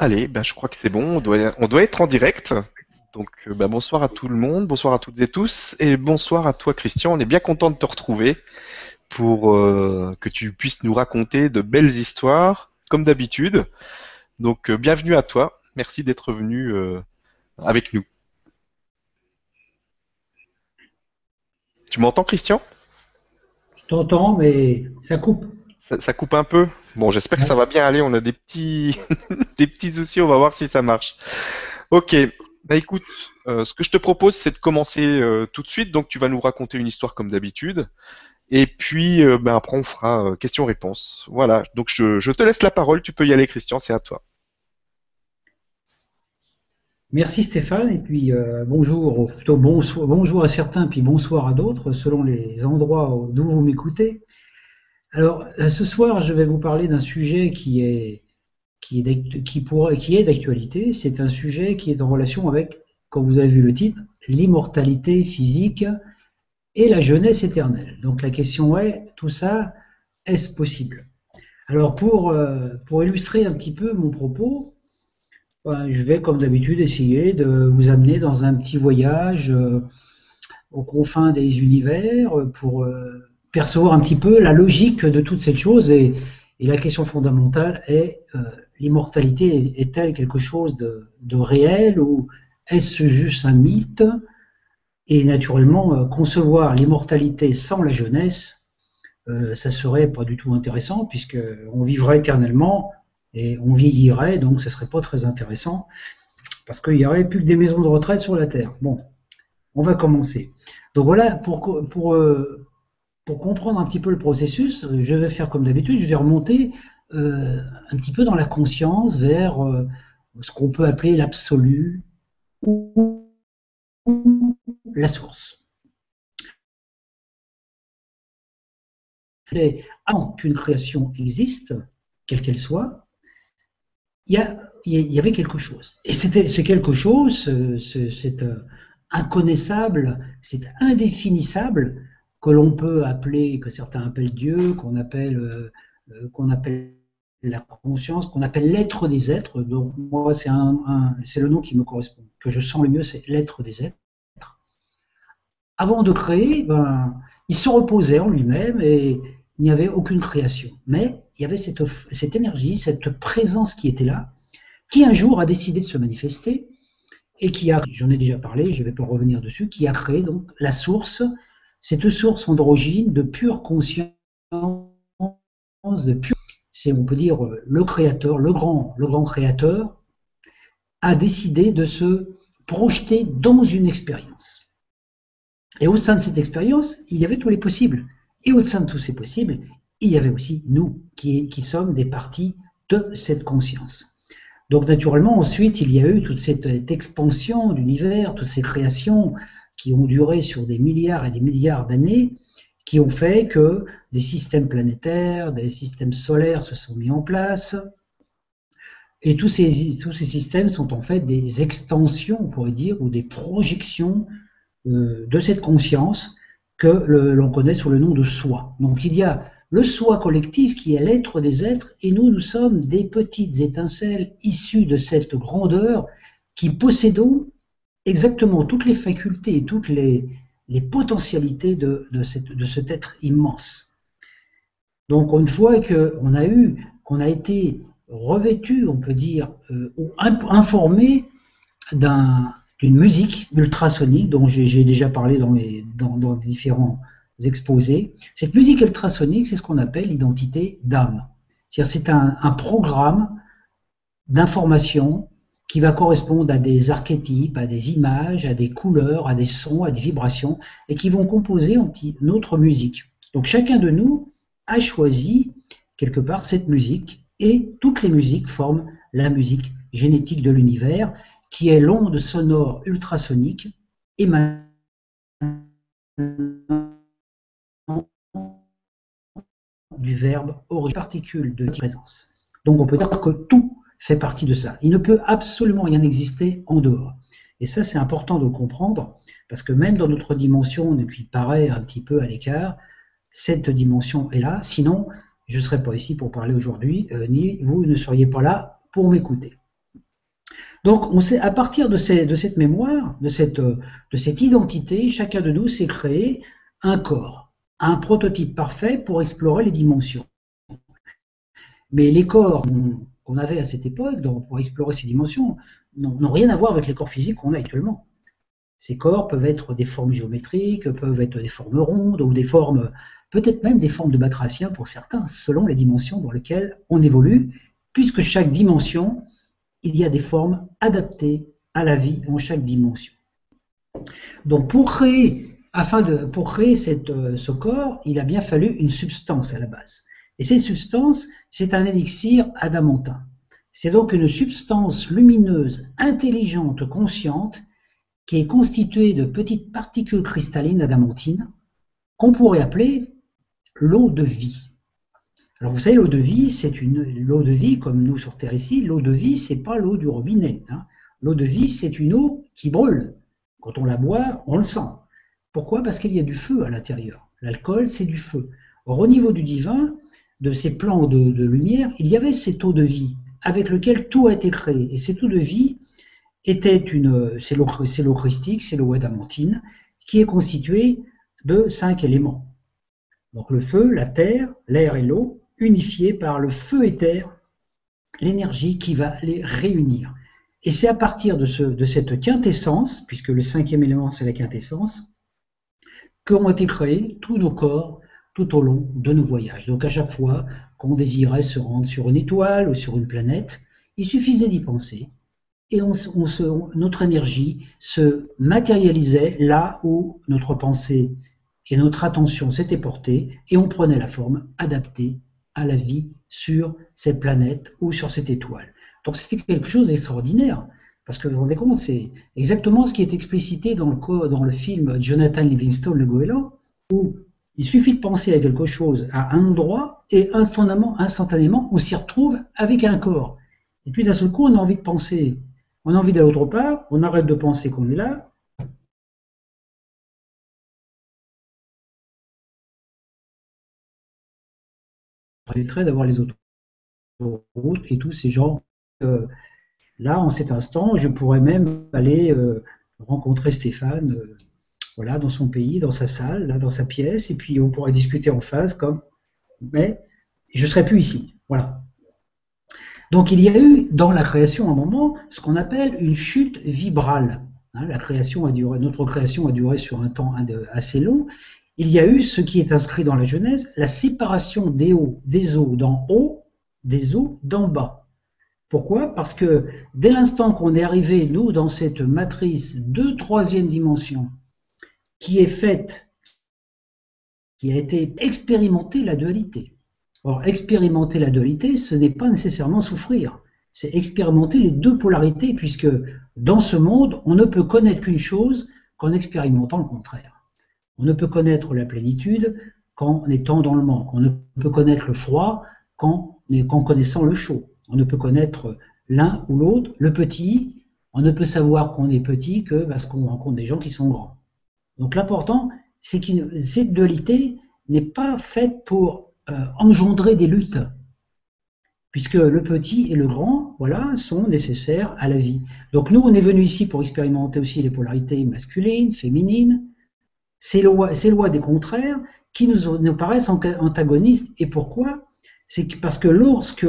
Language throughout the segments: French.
Allez, ben, je crois que c'est bon, on doit, être en direct. Donc euh, ben, bonsoir à tout le monde, bonsoir à toutes et tous, et bonsoir à toi Christian, on est bien content de te retrouver pour euh, que tu puisses nous raconter de belles histoires, comme d'habitude. Donc euh, bienvenue à toi, merci d'être venu avec nous. Tu m'entends Christian? Je t'entends, mais ça coupe. Ça, coupe un peu Bon, j'espère que ça va bien aller, on a des petits, des petits soucis, on va voir si ça marche. Ok, bah écoute, euh, ce que je te propose, c'est de commencer euh, tout de suite. Donc, tu vas nous raconter une histoire comme d'habitude. Et puis, euh, ben, après, on fera euh, question-réponse. Voilà. Donc, je, te laisse la parole. Tu peux y aller, Christian. C'est à toi. Merci Stéphane, et puis bonjour, ou plutôt bonso- bonjour à certains, puis bonsoir à d'autres, selon les endroits où- d'où vous m'écoutez. Alors, euh, ce soir, je vais vous parler d'un sujet qui est, qui est qui est d'actualité. C'est un sujet qui est en relation avec, comme vous avez vu le titre, l'immortalité physique et la jeunesse éternelle. Donc la question est, tout ça, est-ce possible? Alors pour, euh, pour illustrer un petit peu mon propos, ben, je vais comme d'habitude essayer de vous amener dans un petit voyage euh, aux confins des univers pour percevoir un petit peu la logique de toutes ces choses et, la question fondamentale est euh, l'immortalité est- est-elle quelque chose de, réel ou est-ce juste un mythe? Et naturellement, euh, concevoir l'immortalité sans la jeunesse, euh, ça serait pas du tout intéressant puisque on vivrait éternellement et on vieillirait, donc ce serait pas très intéressant parce qu'il y aurait plus que des maisons de retraite sur la Terre. Bon, on va commencer. Donc voilà, pour, pour comprendre un petit peu le processus, euh, je vais faire comme d'habitude, je vais remonter euh, un petit peu dans la conscience vers euh, ce qu'on peut appeler l'absolu ou la source. Avant qu'une création existe, quelle qu'elle soit, il y, y avait quelque chose. Et c'est quelque chose, c'est, inconnaissable, c'est indéfinissable, que l'on peut appeler, que certains appellent Dieu, qu'on appelle, euh, euh, qu'on appelle la conscience, qu'on appelle l'être des êtres. Donc moi, c'est, le nom qui me correspond, que je sens le mieux, c'est l'être des êtres. Avant de créer, ben, il se reposait en lui-même et il n'y avait aucune création. Mais il y avait cette, cette énergie, cette présence qui était là, qui un jour a décidé de se manifester et qui a, j'en ai déjà parlé, je ne vais pas revenir dessus, qui a créé donc la source, cette source androgyne de pure conscience, de pure, c'est on peut dire le créateur, le grand, le grand créateur, a décidé de se projeter dans une expérience. Et au sein de cette expérience, il y avait tous les possibles. Et au sein de tous ces possibles, il y avait aussi nous, qui, qui sommes des parties de cette conscience. Donc naturellement, ensuite, il y a eu toute cette expansion de l'univers, toutes ces créations qui ont duré sur des milliards et des milliards d'années, qui ont fait que des systèmes planétaires, des systèmes solaires se sont mis en place. Et tous ces, tous ces systèmes sont en fait des extensions, on pourrait dire, ou des projections euh, de cette conscience que l'on connaît sous le nom de soi. Donc il y a le soi collectif qui est l'être des êtres, et nous, nous sommes des petites étincelles issues de cette grandeur qui possédons exactement toutes les facultés et toutes les, potentialités de, cet être immense. Donc une fois qu'on a eu, qu'on a été revêtu, on peut dire, euh, ou informé d'un d'une musique ultrasonique dont j'ai déjà parlé dans, mes, différents exposés. Cette musique ultrasonique, c'est ce qu'on appelle l'identité d'âme. C'est-à-dire c'est un, programme d'information qui va correspondre à des archétypes, à des images, à des couleurs, à des sons, à des vibrations, et qui vont composer notre musique. Donc chacun de nous a choisi quelque part cette musique, et toutes les musiques forment la musique génétique de l'univers, qui est l'onde sonore ultrasonique émanant du verbe origine particule de présence. Donc on peut dire que tout fait partie de ça. Il ne peut absolument rien exister en dehors. Et ça, c'est important de le comprendre, parce que même dans notre dimension, qui paraît un petit peu à l'écart, cette dimension est là. Sinon, je ne serais pas ici pour parler aujourd'hui, euh, ni vous ne seriez pas là pour m'écouter. Donc, on sait, à partir de, cette mémoire, de cette, de cette identité, chacun de nous s'est créé un corps, un prototype parfait pour explorer les dimensions. Mais les corps qu'on avait à cette époque, donc pour explorer ces dimensions, n'ont rien à voir avec les corps physiques qu'on a actuellement. Ces corps peuvent être des formes géométriques, peuvent être des formes rondes ou des formes, peut-être même des formes de batraciens pour certains, selon les dimensions dans lesquelles on évolue, puisque chaque dimension, il y a des formes adaptées à la vie en chaque dimension. Donc pour créer, afin de, pour créer euh, ce corps, il a bien fallu une substance à la base. Et cette substance, c'est un élixir adamantin. C'est donc une substance lumineuse, intelligente, consciente, qui est constituée de petites particules cristallines adamantines, qu'on pourrait appeler l'eau de vie. Alors vous savez, l'eau de vie, c'est une l'eau de vie, comme nous sur Terre ici, l'eau de vie, c'est pas l'eau du robinet. Hein. L'eau de vie, c'est une eau qui brûle. Quand on la boit, on le sent. Pourquoi? Parce qu'il y a du feu à l'intérieur. L'alcool, c'est du feu. Or, au niveau du divin, de ces plans de, lumière, il y avait cette eau de vie avec lequel tout a été créé. Et cette eau de vie était une, c'est l'eau, christique, c'est l'eau adamantine, qui est constituée de cinq éléments. Donc le feu, la terre, l'air et l'eau, unifiés par le feu éther, l'énergie qui va les réunir. Et c'est à partir de, de cette quintessence, puisque le cinquième élément c'est la quintessence, qu'ont été créés tous nos corps, tout au long de nos voyages. Donc à chaque fois qu'on désirait se rendre sur une étoile ou sur une planète, il suffisait d'y penser et notre énergie se matérialisait là où notre pensée et notre attention s'étaient portées et on prenait la forme adaptée à la vie sur cette planète ou sur cette étoile. Donc c'était quelque chose d'extraordinaire. Parce que vous vous rendez compte, c'est exactement ce qui est explicité dans le, dans le film Jonathan Livingstone, le goéland, où il suffit de penser à quelque chose à un endroit et instantanément, instantanément on s'y retrouve avec un corps. Et puis d'un seul coup, on a envie de penser, on a envie d'aller autre part, on arrête de penser qu'on est là. permettrait d'avoir les autoroutes et tous ces gens. Là, en cet instant, je pourrais même aller euh, rencontrer Stéphane. Euh, voilà, dans son pays, dans sa salle, dans sa pièce, et puis on pourrait discuter en phase comme, mais je ne serai plus ici. Voilà. Donc il y a eu dans la création un moment ce qu'on appelle une chute vibrale. Hein, la création a duré, notre création a duré sur un temps assez long. Il y a eu ce qui est inscrit dans la Genèse, la séparation des eaux, des eaux d'en haut, des eaux d'en bas. Pourquoi? Parce que dès l'instant qu'on est arrivé, nous, dans cette matrice de troisième dimension, qui est faite, qui a été expérimentée la dualité. Or, expérimenter la dualité, ce n'est pas nécessairement souffrir, c'est expérimenter les deux polarités, puisque dans ce monde, on ne peut connaître qu'une chose qu'en expérimentant le contraire. On ne peut connaître la plénitude qu'en étant dans le manque. On ne peut connaître le froid qu'en connaissant le chaud. On ne peut connaître l'un ou l'autre, le petit. On ne peut savoir qu'on est petit que parce qu'on rencontre des gens qui sont grands. Donc l'important, c'est que cette dualité n'est pas faite pour euh, engendrer des luttes, puisque le petit et le grand, voilà, sont nécessaires à la vie. Donc nous, on est venu ici pour expérimenter aussi les polarités masculines, féminines, ces lois, ces lois des contraires qui nous, nous paraissent antagonistes. Et pourquoi? C'est parce que lorsque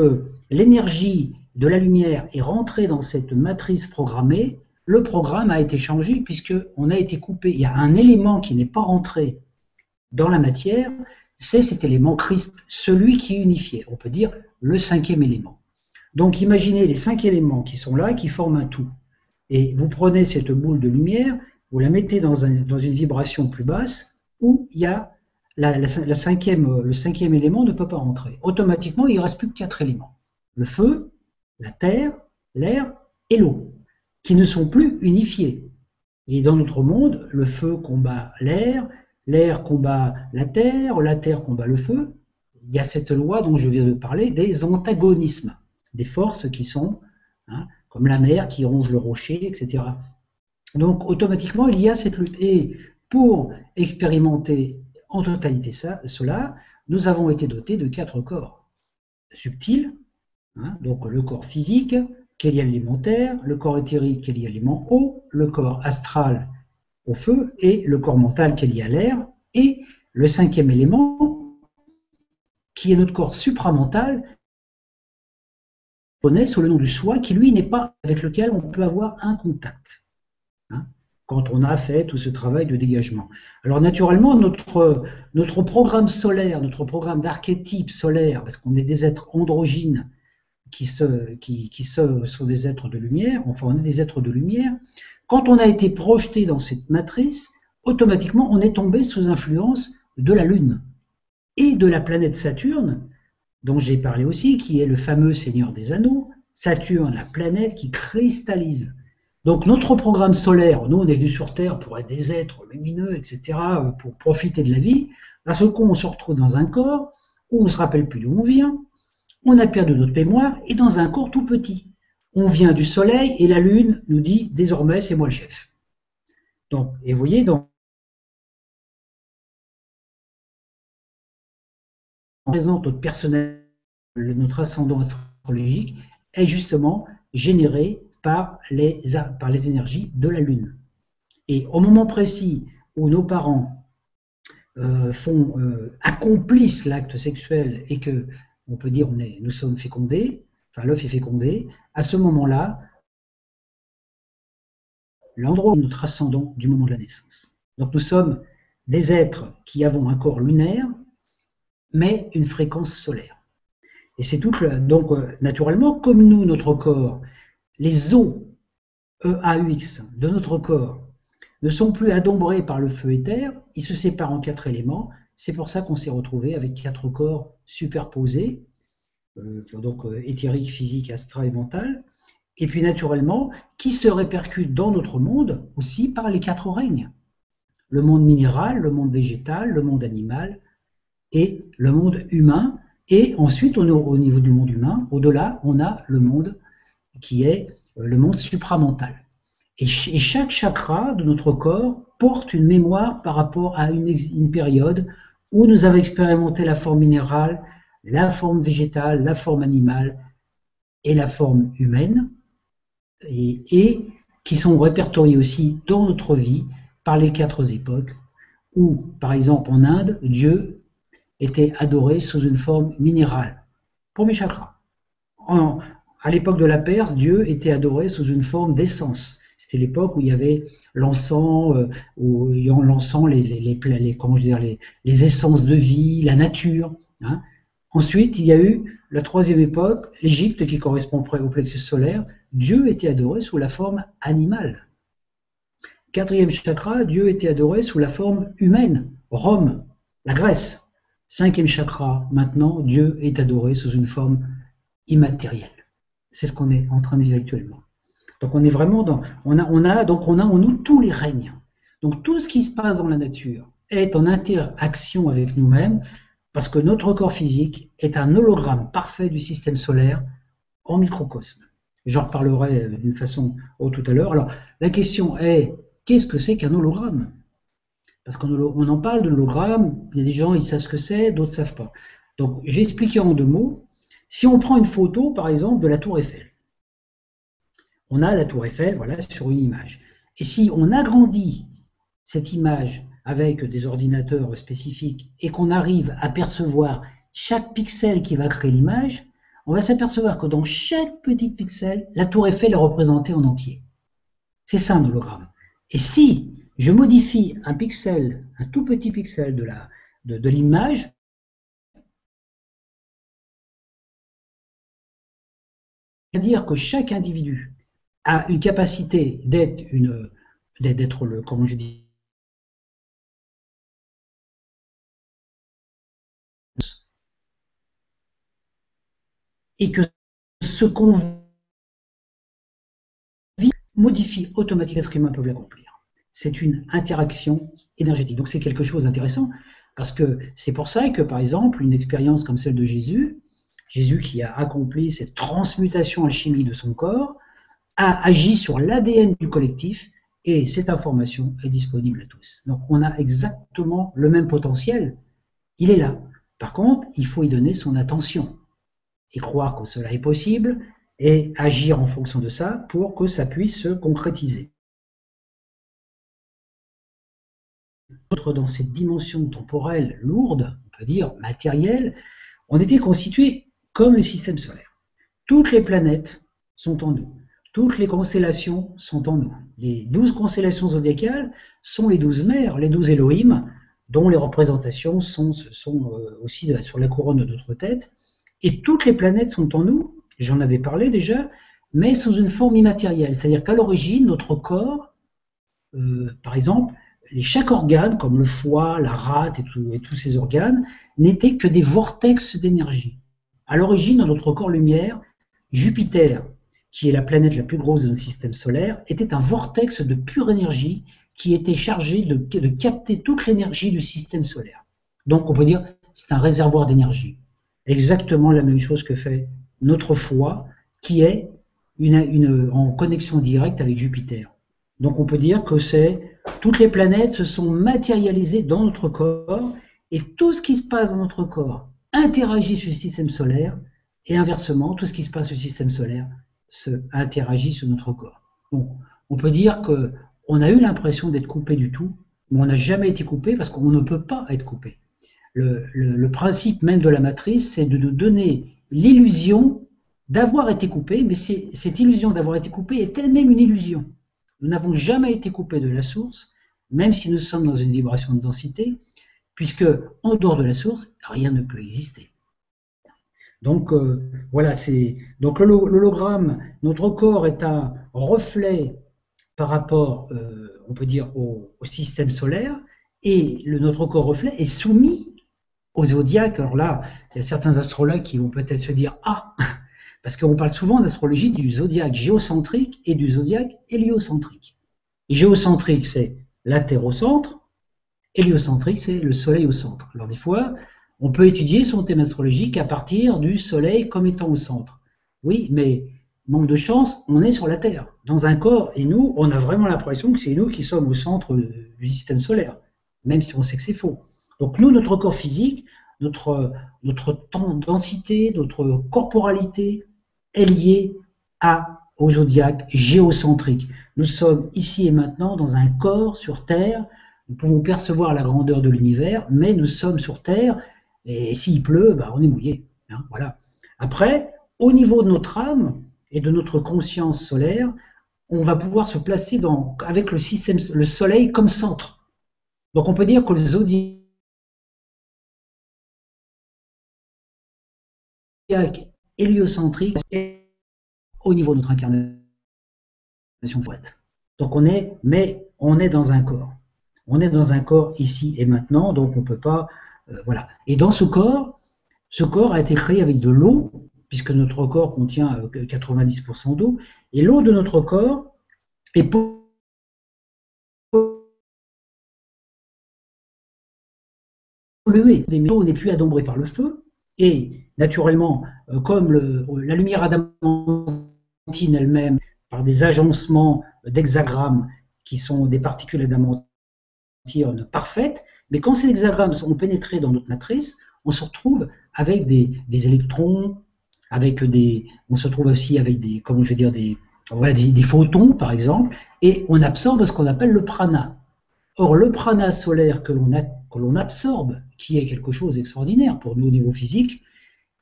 l'énergie de la lumière est rentrée dans cette matrice programmée, le programme a été changé puisqu'on a été coupé. Il y a un élément qui n'est pas rentré dans la matière, c'est cet élément Christ, celui qui unifiait. On peut dire le cinquième élément. Donc imaginez les cinq éléments qui sont là, qui forment un tout. Et vous prenez cette boule de lumière, vous la mettez dans, une vibration plus basse, où il y a la, le cinquième élément ne peut pas rentrer. Automatiquement, il ne reste plus que quatre éléments. Le feu, la terre, l'air et l'eau qui ne sont plus unifiés. Et dans notre monde, le feu combat l'air, l'air combat la terre, la terre combat le feu. Il y a cette loi dont je viens de parler des antagonismes, des forces qui sont, hein, comme la mer qui ronge le rocher, etc. Donc automatiquement, il y a cette lutte. Et pour expérimenter en totalité cela, nous avons été dotés de quatre corps. Subtils, hein, donc le corps physique, qui est l'élément le corps éthérique qui est lié l'élément eau, le corps astral au feu et le corps mental qui est lié à l'air, et le cinquième élément qui est notre corps supramental connaît sous le nom du soi, qui lui n'est pas avec lequel on peut avoir un contact. Hein, quand on a fait tout ce travail de dégagement. Alors naturellement, notre, notre programme solaire, notre programme d'archétype solaire, parce qu'on est des êtres androgynes qui, sont des êtres de lumière, enfin on est des êtres de lumière, quand on a été projeté dans cette matrice, automatiquement on est tombé sous influence de la Lune et de la planète Saturne, dont j'ai parlé aussi, qui est le fameux Seigneur des Anneaux, Saturne, la planète qui cristallise. Donc notre programme solaire, nous on est venu sur Terre pour être des êtres lumineux, etc., pour profiter de la vie. À ce coup, on se retrouve dans un corps où on ne se rappelle plus d'où on vient, on a perdu notre mémoire et dans un corps tout petit. On vient du soleil et la lune nous dit désormais c'est moi le chef. Donc, et vous voyez, on présente notre personnel, notre ascendant astrologique est justement généré par les, par les énergies de la lune. Et au moment précis où nos parents euh, font, euh, accomplissent l'acte sexuel et que on peut dire on nous sommes fécondés, enfin l'œuf est fécondé, à ce moment-là, l'endroit où notre ascendant du moment de la naissance. Donc nous sommes des êtres qui avons un corps lunaire, mais une fréquence solaire. Et c'est tout. Donc euh, naturellement, comme nous, notre corps, les os EAUX de notre corps ne sont plus adombrés par le feu éther, ils se séparent en quatre éléments, c'est pour ça qu'on s'est retrouvé avec quatre corps superposés, euh, donc euh, éthérique, physique, astral et mental, et puis naturellement, qui se répercutent dans notre monde aussi par les quatre règnes. Le monde minéral, le monde végétal, le monde animal et le monde humain. Et ensuite, au niveau du monde humain, au-delà, on a le monde qui est euh, le monde supramental. Et, chaque chakra de notre corps porte une mémoire par rapport à une période où nous avons expérimenté la forme minérale, la forme végétale, la forme animale et la forme humaine, et, qui sont répertoriés aussi dans notre vie par les quatre époques, où, par exemple, en Inde, Dieu était adoré sous une forme minérale. Premier chakra. à l'époque de la Perse, Dieu était adoré sous une forme d'essence. C'était l'époque où il y avait l'encens, euh, où l'encens, les, les, les, comment je les, essences de vie, la nature. Hein. Ensuite, il y a eu la troisième époque, l'Égypte, qui correspond au plexus solaire. Dieu était adoré sous la forme animale. Quatrième chakra, Dieu était adoré sous la forme humaine. Rome, la Grèce. Cinquième chakra, maintenant, Dieu est adoré sous une forme immatérielle. C'est ce qu'on est en train de vivre actuellement. Donc on est vraiment dans, a, on a, donc on a en nous tous les règnes. Donc tout ce qui se passe dans la nature est en interaction avec nous-mêmes parce que notre corps physique est un hologramme parfait du système solaire en microcosme. J'en reparlerai d'une façon ou tout à l'heure. Alors la question est qu'est-ce que c'est qu'un hologramme? Parce qu'on en parle de l'hologramme, il y a des gens ils savent ce que c'est, d'autres ne savent pas. Donc j'ai expliqué en deux mots. Si on prend une photo par exemple de la tour Eiffel, on a la tour Eiffel voilà, sur une image. Et si on agrandit cette image avec des ordinateurs spécifiques et qu'on arrive à percevoir chaque pixel qui va créer l'image, on va s'apercevoir que dans chaque petit pixel, la tour Eiffel est représentée en entier. C'est ça un hologramme. Et si je modifie un pixel, un tout petit pixel de l'image, c'est-à-dire que chaque individu a une capacité d'être le comment je dis et que ce qu'on vit modifie automatiquement l'être humain peut l'accomplir. C'est une interaction énergétique. Donc c'est quelque chose d'intéressant parce que c'est pour ça que par exemple une expérience comme celle de Jésus, Jésus qui a accompli cette transmutation alchimique de son corps, a agi sur l'ADN du collectif et cette information est disponible à tous. Donc on a exactement le même potentiel, il est là. Par contre, il faut y donner son attention et croire que cela est possible et agir en fonction de ça pour que ça puisse se concrétiser. Dans cette dimension temporelle lourde, on peut dire matérielle, on était constitué comme le système solaire. Toutes les planètes sont en nous. Toutes les constellations sont en nous. Les douze constellations zodiacales sont les douze mères, les douze Elohim, dont les représentations sont, euh, aussi sur la couronne de notre tête. Et toutes les planètes sont en nous, j'en avais parlé déjà, mais sous une forme immatérielle. C'est-à-dire qu'à l'origine, notre corps, euh, par exemple, chaque organe, comme le foie, la rate et, et tous ces organes, n'étaient que des vortex d'énergie. À l'origine, dans notre corps lumière, Jupiter, qui est la planète la plus grosse de notre système solaire, était un vortex de pure énergie qui était chargé de, capter toute l'énergie du système solaire. Donc on peut dire c'est un réservoir d'énergie. Exactement la même chose que fait notre foie, qui est une, en connexion directe avec Jupiter. Donc on peut dire que c'est toutes les planètes se sont matérialisées dans notre corps et tout ce qui se passe dans notre corps interagit sur le système solaire et inversement, tout ce qui se passe sur le système solaire se interagit sur notre corps. On peut dire que on a eu l'impression d'être coupé du tout, mais on n'a jamais été coupé parce qu'on ne peut pas être coupé. Le, principe même de la matrice, c'est de nous donner l'illusion d'avoir été coupé, mais cette illusion d'avoir été coupé est elle-même une illusion. Nous n'avons jamais été coupés de la source, même si nous sommes dans une vibration de densité, puisque en dehors de la source, rien ne peut exister. Donc euh, voilà, c'est donc l'hologramme. Notre corps est un reflet par rapport, euh, on peut dire, au, système solaire, et notre corps reflet est soumis au zodiaque. Alors là, il y a certains astrologues qui vont peut-être se dire ah, parce qu'on parle souvent d'astrologie du zodiaque géocentrique et du zodiaque héliocentrique. géocentrique, c'est la Terre au centre. Héliocentrique, c'est le Soleil au centre. Alors des fois, on peut étudier son thème astrologique à partir du Soleil comme étant au centre. Oui, mais manque de chance, on est sur la Terre, dans un corps, et nous, on a vraiment l'impression que c'est nous qui sommes au centre du système solaire, même si on sait que c'est faux. Donc nous, notre corps physique, notre, notre densité, notre corporalité est liée à, au zodiaque géocentrique. Nous sommes ici et maintenant dans un corps sur Terre, nous pouvons percevoir la grandeur de l'univers, mais nous sommes sur Terre, et s'il pleut, bah, on est mouillé. Hein, voilà. Après, au niveau de notre âme, et de notre conscience solaire, on va pouvoir se placer avec le système, le Soleil comme centre. Donc on peut dire que le zodiaque héliocentrique est au niveau de notre incarnation Donc on est, mais on est dans un corps. On est dans un corps ici et maintenant, donc on ne peut pas, euh, voilà. Et dans ce corps, ce corps a été créé avec de l'eau, puisque notre corps contient 90% euh, d'eau, et l'eau de notre corps est polluée. L'eau n'est plus adombrée par le feu, et naturellement, euh, comme la lumière adamantine elle-même, par des agencements d'hexagrammes qui sont des particules adamantines parfaites, mais quand ces hexagrammes sont pénétrés dans notre matrice, on se retrouve avec des électrons, avec des, on se trouve aussi avec des, comment je vais dire, des, des, photons par exemple, et on absorbe ce qu'on appelle le prana. Or, le prana solaire que l'on absorbe, qui est quelque chose d'extraordinaire pour nous au niveau physique,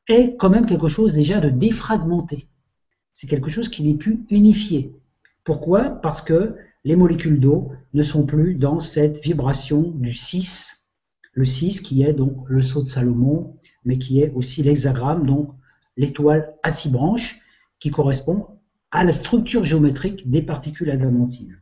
est quand même quelque chose déjà de défragmenté. C'est quelque chose qui n'est plus unifié. Pourquoi? Parce que les molécules d'eau ne sont plus dans cette vibration du 6, le 6 qui est donc le saut de Salomon, mais qui est aussi l'hexagramme, donc l'étoile à six branches, qui correspond à la structure géométrique des particules adamantines.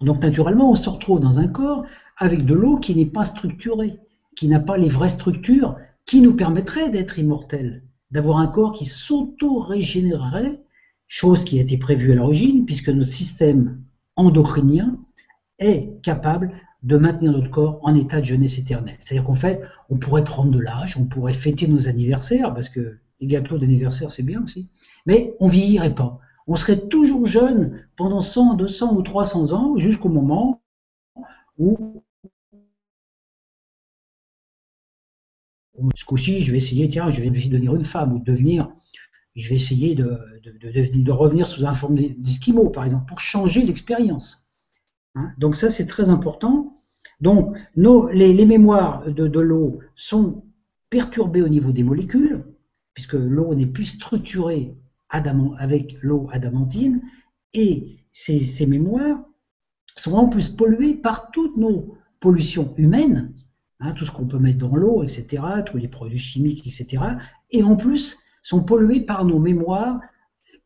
Donc naturellement, on se retrouve dans un corps avec de l'eau qui n'est pas structurée, qui n'a pas les vraies structures qui nous permettraient d'être immortels, d'avoir un corps qui s'auto-régénérerait, chose qui a été prévue à l'origine, puisque notre système endocrinien est capable de maintenir notre corps en état de jeunesse éternelle. C'est-à-dire qu'en fait, on pourrait prendre de l'âge, on pourrait fêter nos anniversaires, parce que les gâteaux d'anniversaire, c'est bien aussi. Mais on vieillirait pas. On serait toujours jeune pendant 100, 200 ou 300 ans jusqu'au moment où ce coup-ci, je vais essayer, tiens, je vais devenir une femme ou de devenir je vais essayer de, revenir sous un forme d'esquimau, par exemple, pour changer l'expérience. Hein? Donc ça, c'est très important. Donc, nos, les, les mémoires de, de l'eau sont perturbées au niveau des molécules, puisque l'eau n'est plus structurée avec l'eau adamantine, et ces, ces, mémoires sont en plus polluées par toutes nos pollutions humaines, hein, tout ce qu'on peut mettre dans l'eau, etc., tous les produits chimiques, etc., et en plus sont polluées par nos mémoires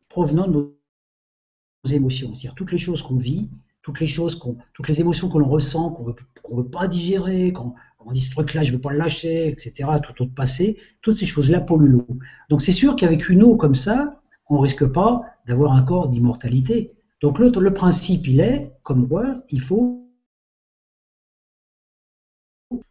provenant de nos émotions, c'est-à-dire toutes les choses qu'on vit, toutes les choses qu'on, toutes les émotions que l'on ressent, qu'on ne veut pas digérer, qu'on on dit ce truc-là, je ne veux pas le lâcher, etc., tout autre passé, toutes ces choses-là polluent l'eau. Donc c'est sûr qu'avec une eau comme ça, on risque pas d'avoir un corps d'immortalité. Donc le, le principe, il est, comme moi, il faut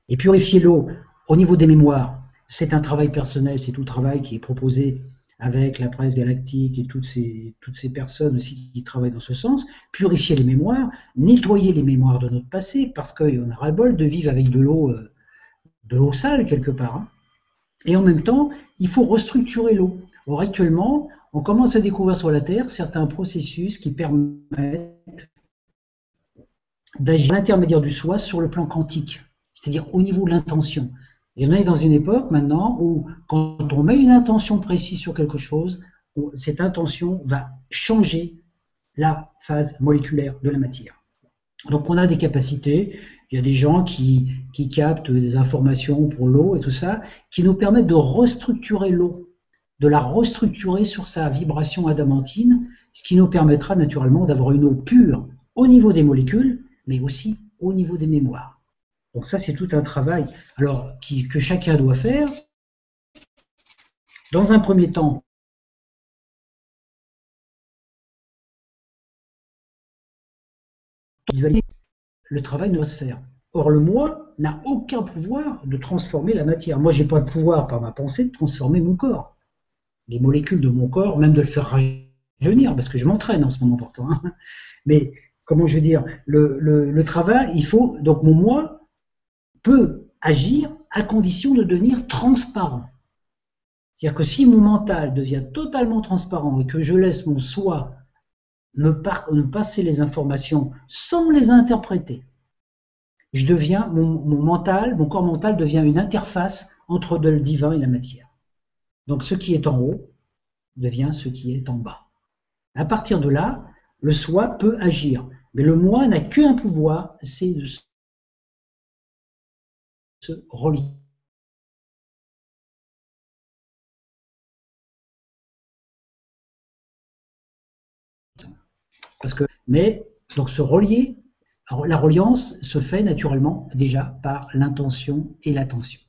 et purifier l'eau au niveau des mémoires. C'est un travail personnel, c'est tout le travail qui est proposé avec la presse galactique et toutes ces, personnes aussi qui travaillent dans ce sens, purifier les mémoires, nettoyer les mémoires de notre passé, parce qu'on a ras-le-bol de vivre avec de l'eau euh, de l'eau sale quelque part. Hein. Et en même temps, il faut restructurer l'eau. Or actuellement, on commence à découvrir sur la Terre certains processus qui permettent d'agir à l'intermédiaire du soi sur le plan quantique, c'est-à-dire au niveau de l'intention. Et on est dans une époque maintenant où quand on met une intention précise sur quelque chose, cette intention va changer la phase moléculaire de la matière. Donc on a des capacités, il y a des gens qui, qui captent des informations pour l'eau et tout ça, qui nous permettent de restructurer l'eau, de la restructurer sur sa vibration adamantine, ce qui nous permettra naturellement d'avoir une eau pure au niveau des molécules, mais aussi au niveau des mémoires. Donc ça, c'est tout un travail alors, que chacun doit faire. Dans un premier temps, le travail doit se faire. Or, le moi n'a aucun pouvoir de transformer la matière. Moi, je n'ai pas le pouvoir, par ma pensée, de transformer mon corps. Les molécules de mon corps, même de le faire rajeunir, parce que je m'entraîne en ce moment pourtant. Hein. Mais, comment je veux dire, le travail, il faut, donc mon moi peut agir à condition de devenir transparent. C'est-à-dire que si mon mental devient totalement transparent et que je laisse mon soi me, passer les informations sans les interpréter, je deviens, mon, mental, mon corps mental devient une interface entre le divin et la matière. Donc ce qui est en haut devient ce qui est en bas. À partir de là, le soi peut agir. Mais le moi n'a qu'un pouvoir, c'est de se relier. Parce que, mais, donc se relier, la reliance se fait naturellement déjà par l'intention et l'attention.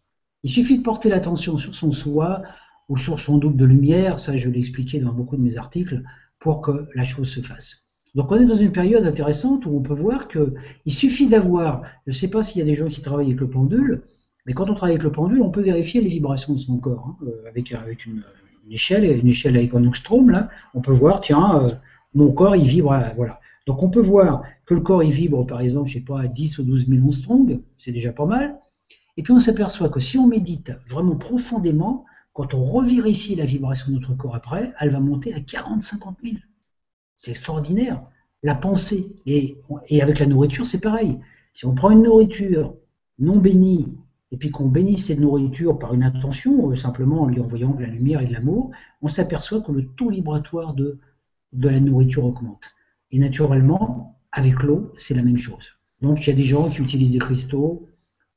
Il suffit de porter l'attention sur son soi ou sur son double de lumière, ça je l'ai expliqué dans beaucoup de mes articles, pour que la chose se fasse. Donc on est dans une période intéressante où on peut voir qu'il suffit d'avoir, je ne sais pas s'il y a des gens qui travaillent avec le pendule, mais quand on travaille avec le pendule, on peut vérifier les vibrations de son corps hein, euh, avec, avec une, échelle, une échelle avec un là, on peut voir, tiens, euh, mon corps il vibre, euh, voilà. Donc on peut voir que le corps il vibre par exemple, je sais pas, à 10 ou 12 000 strong, c'est déjà pas mal. Et puis on s'aperçoit que si on médite vraiment profondément, quand on revérifie la vibration de notre corps après, elle va monter à 40-50 000. C'est extraordinaire. La pensée, et, avec la nourriture, c'est pareil. Si on prend une nourriture non bénie, et puis qu'on bénisse cette nourriture par une intention, euh, simplement en lui envoyant de la lumière et de l'amour, on s'aperçoit que le taux vibratoire de, de la nourriture augmente. Et naturellement, avec l'eau, c'est la même chose. Donc il y a des gens qui utilisent des cristaux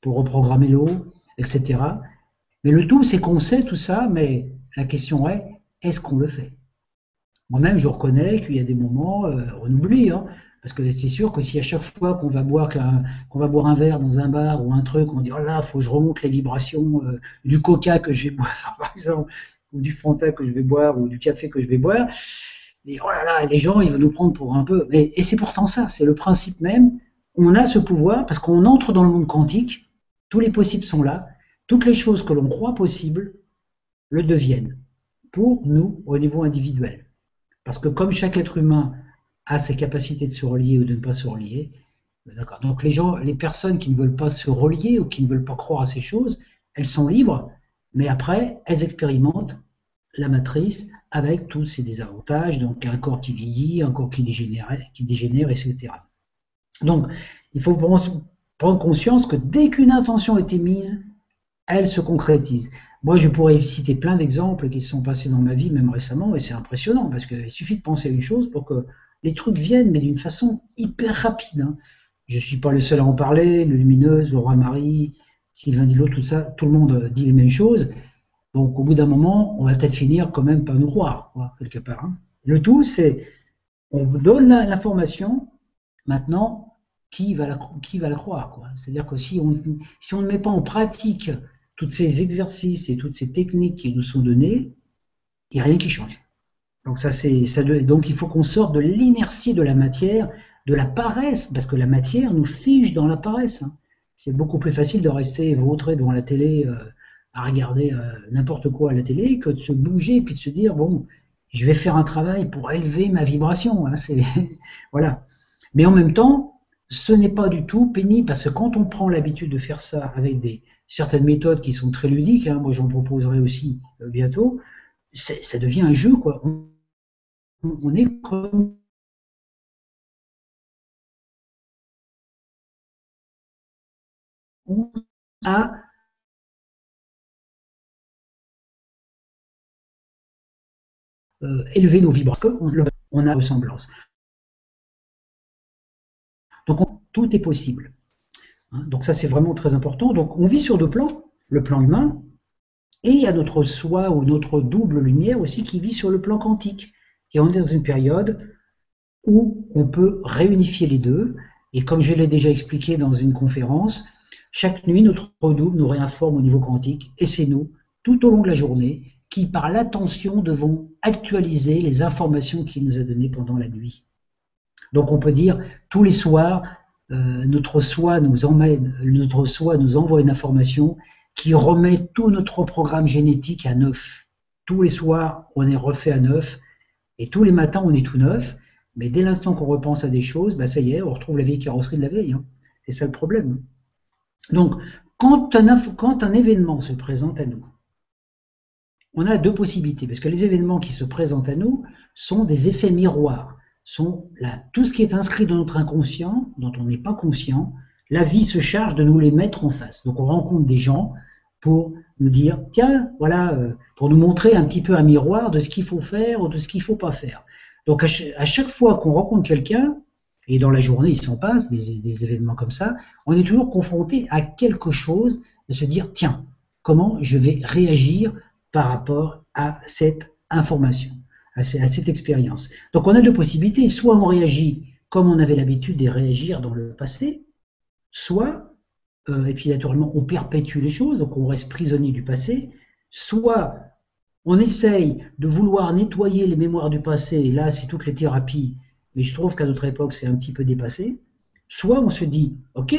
pour reprogrammer l'eau, etc. Mais le tout, c'est qu'on sait tout ça, mais la question est, est-ce qu'on le fait? Moi-même, je reconnais qu'il y a des moments, euh, on oublie, hein, parce que c'est sûr que si à chaque fois qu'on va boire qu'on va boire un verre dans un bar ou un truc, on dit oh là, faut que je remonte les vibrations euh, du coca que je vais boire, par exemple, ou du Fanta que je vais boire, ou du café que je vais boire. Et oh là là, les gens, ils vont nous prendre pour un peu. Mais, et c'est pourtant ça, c'est le principe même. On a ce pouvoir parce qu'on entre dans le monde quantique. Tous les possibles sont là. Toutes les choses que l'on croit possibles le deviennent pour nous au niveau individuel. Parce que comme chaque être humain a ses capacités de se relier ou de ne pas se relier, ben d'accord. Donc les gens, les personnes qui ne veulent pas se relier ou qui ne veulent pas croire à ces choses, elles sont libres, mais après, elles expérimentent la matrice avec tous ses désavantages, donc un corps qui vieillit, un corps qui dégénère, qui dégénère etc. Donc, il faut prendre conscience que dès qu'une intention a été mise, elle se concrétise. Moi, je pourrais citer plein d'exemples qui se sont passés dans ma vie, même récemment, et c'est impressionnant, parce qu'il suffit de penser à une chose pour que les trucs viennent, mais d'une façon hyper rapide. Hein. Je ne suis pas le seul à en parler, le Lumineuse, Laura Marie, Sylvain Dillot, tout ça, tout le monde dit les mêmes choses. Donc au bout d'un moment, on va peut-être finir quand même par nous croire, quelque part. Hein. Le tout, c'est on donne l'information, maintenant, qui va la, qui va la croire C'est-à-dire que si on, si on ne met pas en pratique tous ces exercices et toutes ces techniques qui nous sont donnés, il n'y a rien qui change. Donc. Donc il faut qu'on sorte de l'inertie de la matière, de la paresse, parce que la matière nous fige dans la paresse. Hein. C'est beaucoup plus facile de rester vautré devant la télé. Euh, à regarder euh, n'importe quoi à la télé que de se bouger et de se dire bon, je vais faire un travail pour élever ma vibration. Hein, voilà. Mais en même temps, ce n'est pas du tout pénible parce que quand on prend l'habitude de faire ça avec des certaines méthodes qui sont très ludiques, hein, moi j'en proposerai aussi euh, bientôt, ça devient un jeu quoi. On, on est comme à Euh, élever nos vibrations, on, a ressemblance. Donc tout est possible. Hein, donc ça c'est vraiment très important. Donc on vit sur deux plans, le plan humain, et il y a notre soi ou notre double lumière aussi qui vit sur le plan quantique. Et on est dans une période où on peut réunifier les deux. Et comme je l'ai déjà expliqué dans une conférence, chaque nuit, notre double nous réinforme au niveau quantique, et c'est nous, tout au long de la journée, qui, par l'attention, devons actualiser les informations qu'il nous a données pendant la nuit. Donc on peut dire, tous les soirs, euh, notre soi nous envoie une information qui remet tout notre programme génétique à neuf. Tous les soirs, on est refait à neuf, et tous les matins, on est tout neuf. Mais dès l'instant qu'on repense à des choses, bah ça y est, on retrouve la vieille carrosserie de la veille. Hein. C'est ça le problème. Donc, quand un, quand un événement se présente à nous, on a deux possibilités, parce que les événements qui se présentent à nous sont des effets miroirs, sont là, tout ce qui est inscrit dans notre inconscient, dont on n'est pas conscient, la vie se charge de nous les mettre en face. Donc on rencontre des gens pour nous dire, tiens, voilà, euh, pour nous montrer un petit peu un miroir de ce qu'il faut faire ou de ce qu'il ne faut pas faire. Donc à, chaque fois qu'on rencontre quelqu'un, et dans la journée il s'en passe des, des événements comme ça, on est toujours confronté à quelque chose de se dire, tiens, comment je vais réagir par rapport à cette information, à, cette expérience. Donc on a deux possibilités, soit on réagit comme on avait l'habitude de réagir dans le passé, soit, euh, et puis naturellement on perpétue les choses, donc on reste prisonnier du passé, soit on essaye de vouloir nettoyer les mémoires du passé, et là c'est toutes les thérapies, mais je trouve qu'à notre époque c'est un petit peu dépassé, soit on se dit, ok,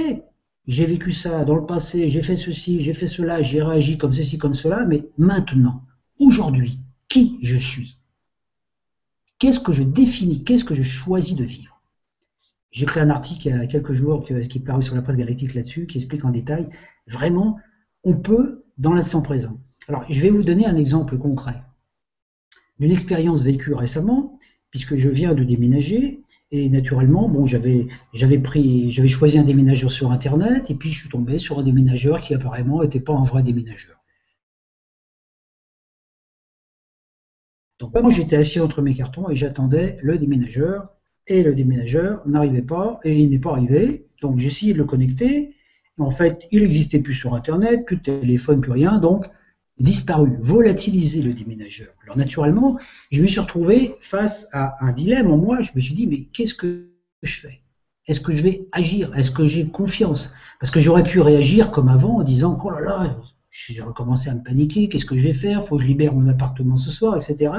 j'ai vécu ça dans le passé, j'ai fait ceci, j'ai fait cela, j'ai réagi comme ceci, comme cela, mais maintenant, aujourd'hui, qui je suis? Qu'est-ce que je définis? Qu'est-ce que je choisis de vivre? J'ai écrit un article il y a quelques jours qui est paru sur la presse galactique là-dessus, qui explique en détail, vraiment, on peut dans l'instant présent. Alors, je vais vous donner un exemple concret d'une expérience vécue récemment, puisque je viens de déménager et naturellement, bon, j'avais, j'avais pris, j'avais choisi un déménageur sur Internet, et puis je suis tombé sur un déménageur qui apparemment n'était pas un vrai déménageur. Donc moi j'étais assis entre mes cartons et j'attendais le déménageur, et le déménageur n'arrivait pas, et il n'est pas arrivé. Donc j'ai essayé de le connecter. En fait, il n'existait plus sur Internet, plus de téléphone, plus rien. Donc disparu, volatilisé le déménageur. Alors naturellement, je me suis retrouvé face à un dilemme en moi. Je me suis dit, mais qu'est-ce que je fais? Est-ce que je vais agir? Est-ce que j'ai confiance? Parce que j'aurais pu réagir comme avant en disant, oh là là, j'ai recommencé à me paniquer, qu'est-ce que je vais faire? Faut que je libère mon appartement ce soir, etc.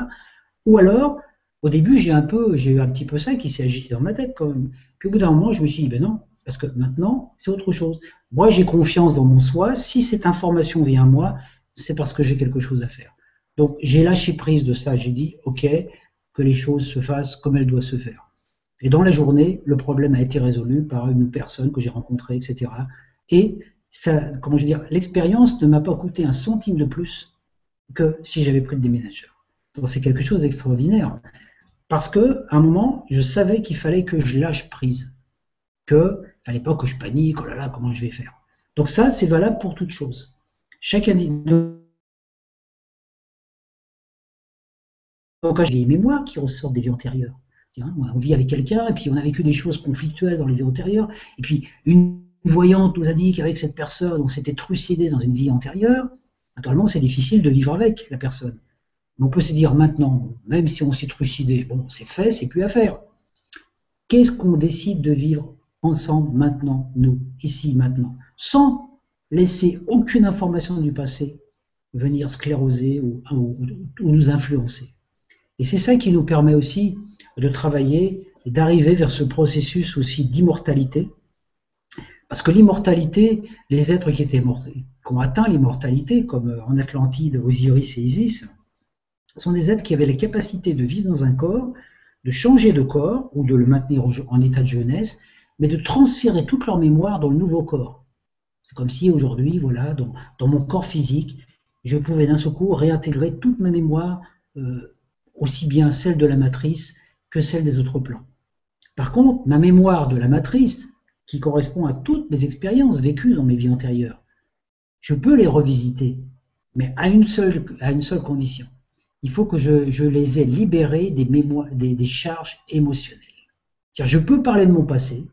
Ou alors, au début, j'ai un peu, j'ai eu un petit peu ça qui s'est agité dans ma tête quand même. Puis au bout d'un moment, je me suis dit, ben non, parce que maintenant, c'est autre chose. Moi, j'ai confiance dans mon soi. Si cette information vient à moi, c'est parce que j'ai quelque chose à faire. Donc j'ai lâché prise de ça, j'ai dit ok, que les choses se fassent comme elles doivent se faire. Et dans la journée, le problème a été résolu par une personne que j'ai rencontrée, etc. Et comment je dire, l'expérience ne m'a pas coûté un centime de plus que si j'avais pris le déménageur. Donc c'est quelque chose d'extraordinaire. Parce que, à un moment, je savais qu'il fallait que je lâche prise. Que, fallait pas que je panique, oh là là, comment je vais faire. Donc ça, c'est valable pour toute chose. Chaque année, donc j'ai des mémoires qui ressortent des vies antérieures. on vit avec quelqu'un, et puis on a vécu des choses conflictuelles dans les vies antérieures, et puis une voyante nous a dit qu'avec cette personne, on s'était trucidé dans une vie antérieure. Naturellement, c'est difficile de vivre avec la personne. On peut se dire maintenant, même si on s'est trucidé, bon, c'est fait, c'est plus à faire. Qu'est-ce qu'on décide de vivre ensemble maintenant, nous, ici, maintenant, sans laisser aucune information du passé venir scléroser ou, nous influencer. Et c'est ça qui nous permet aussi de travailler et d'arriver vers ce processus aussi d'immortalité. Parce que l'immortalité, les êtres qui, ont atteint l'immortalité, comme en Atlantide, Osiris et Isis, sont des êtres qui avaient la capacité de vivre dans un corps, de changer de corps ou de le maintenir en état de jeunesse, mais de transférer toute leur mémoire dans le nouveau corps. C'est comme si aujourd'hui, voilà, dans, mon corps physique, je pouvais d'un seul coup réintégrer toute ma mémoire, euh, aussi bien celle de la matrice que celle des autres plans. Par contre, ma mémoire de la matrice, qui correspond à toutes mes expériences vécues dans mes vies antérieures, je peux les revisiter, mais à une seule, condition il faut que je, les ai libérés des, charges émotionnelles. je peux parler de mon passé,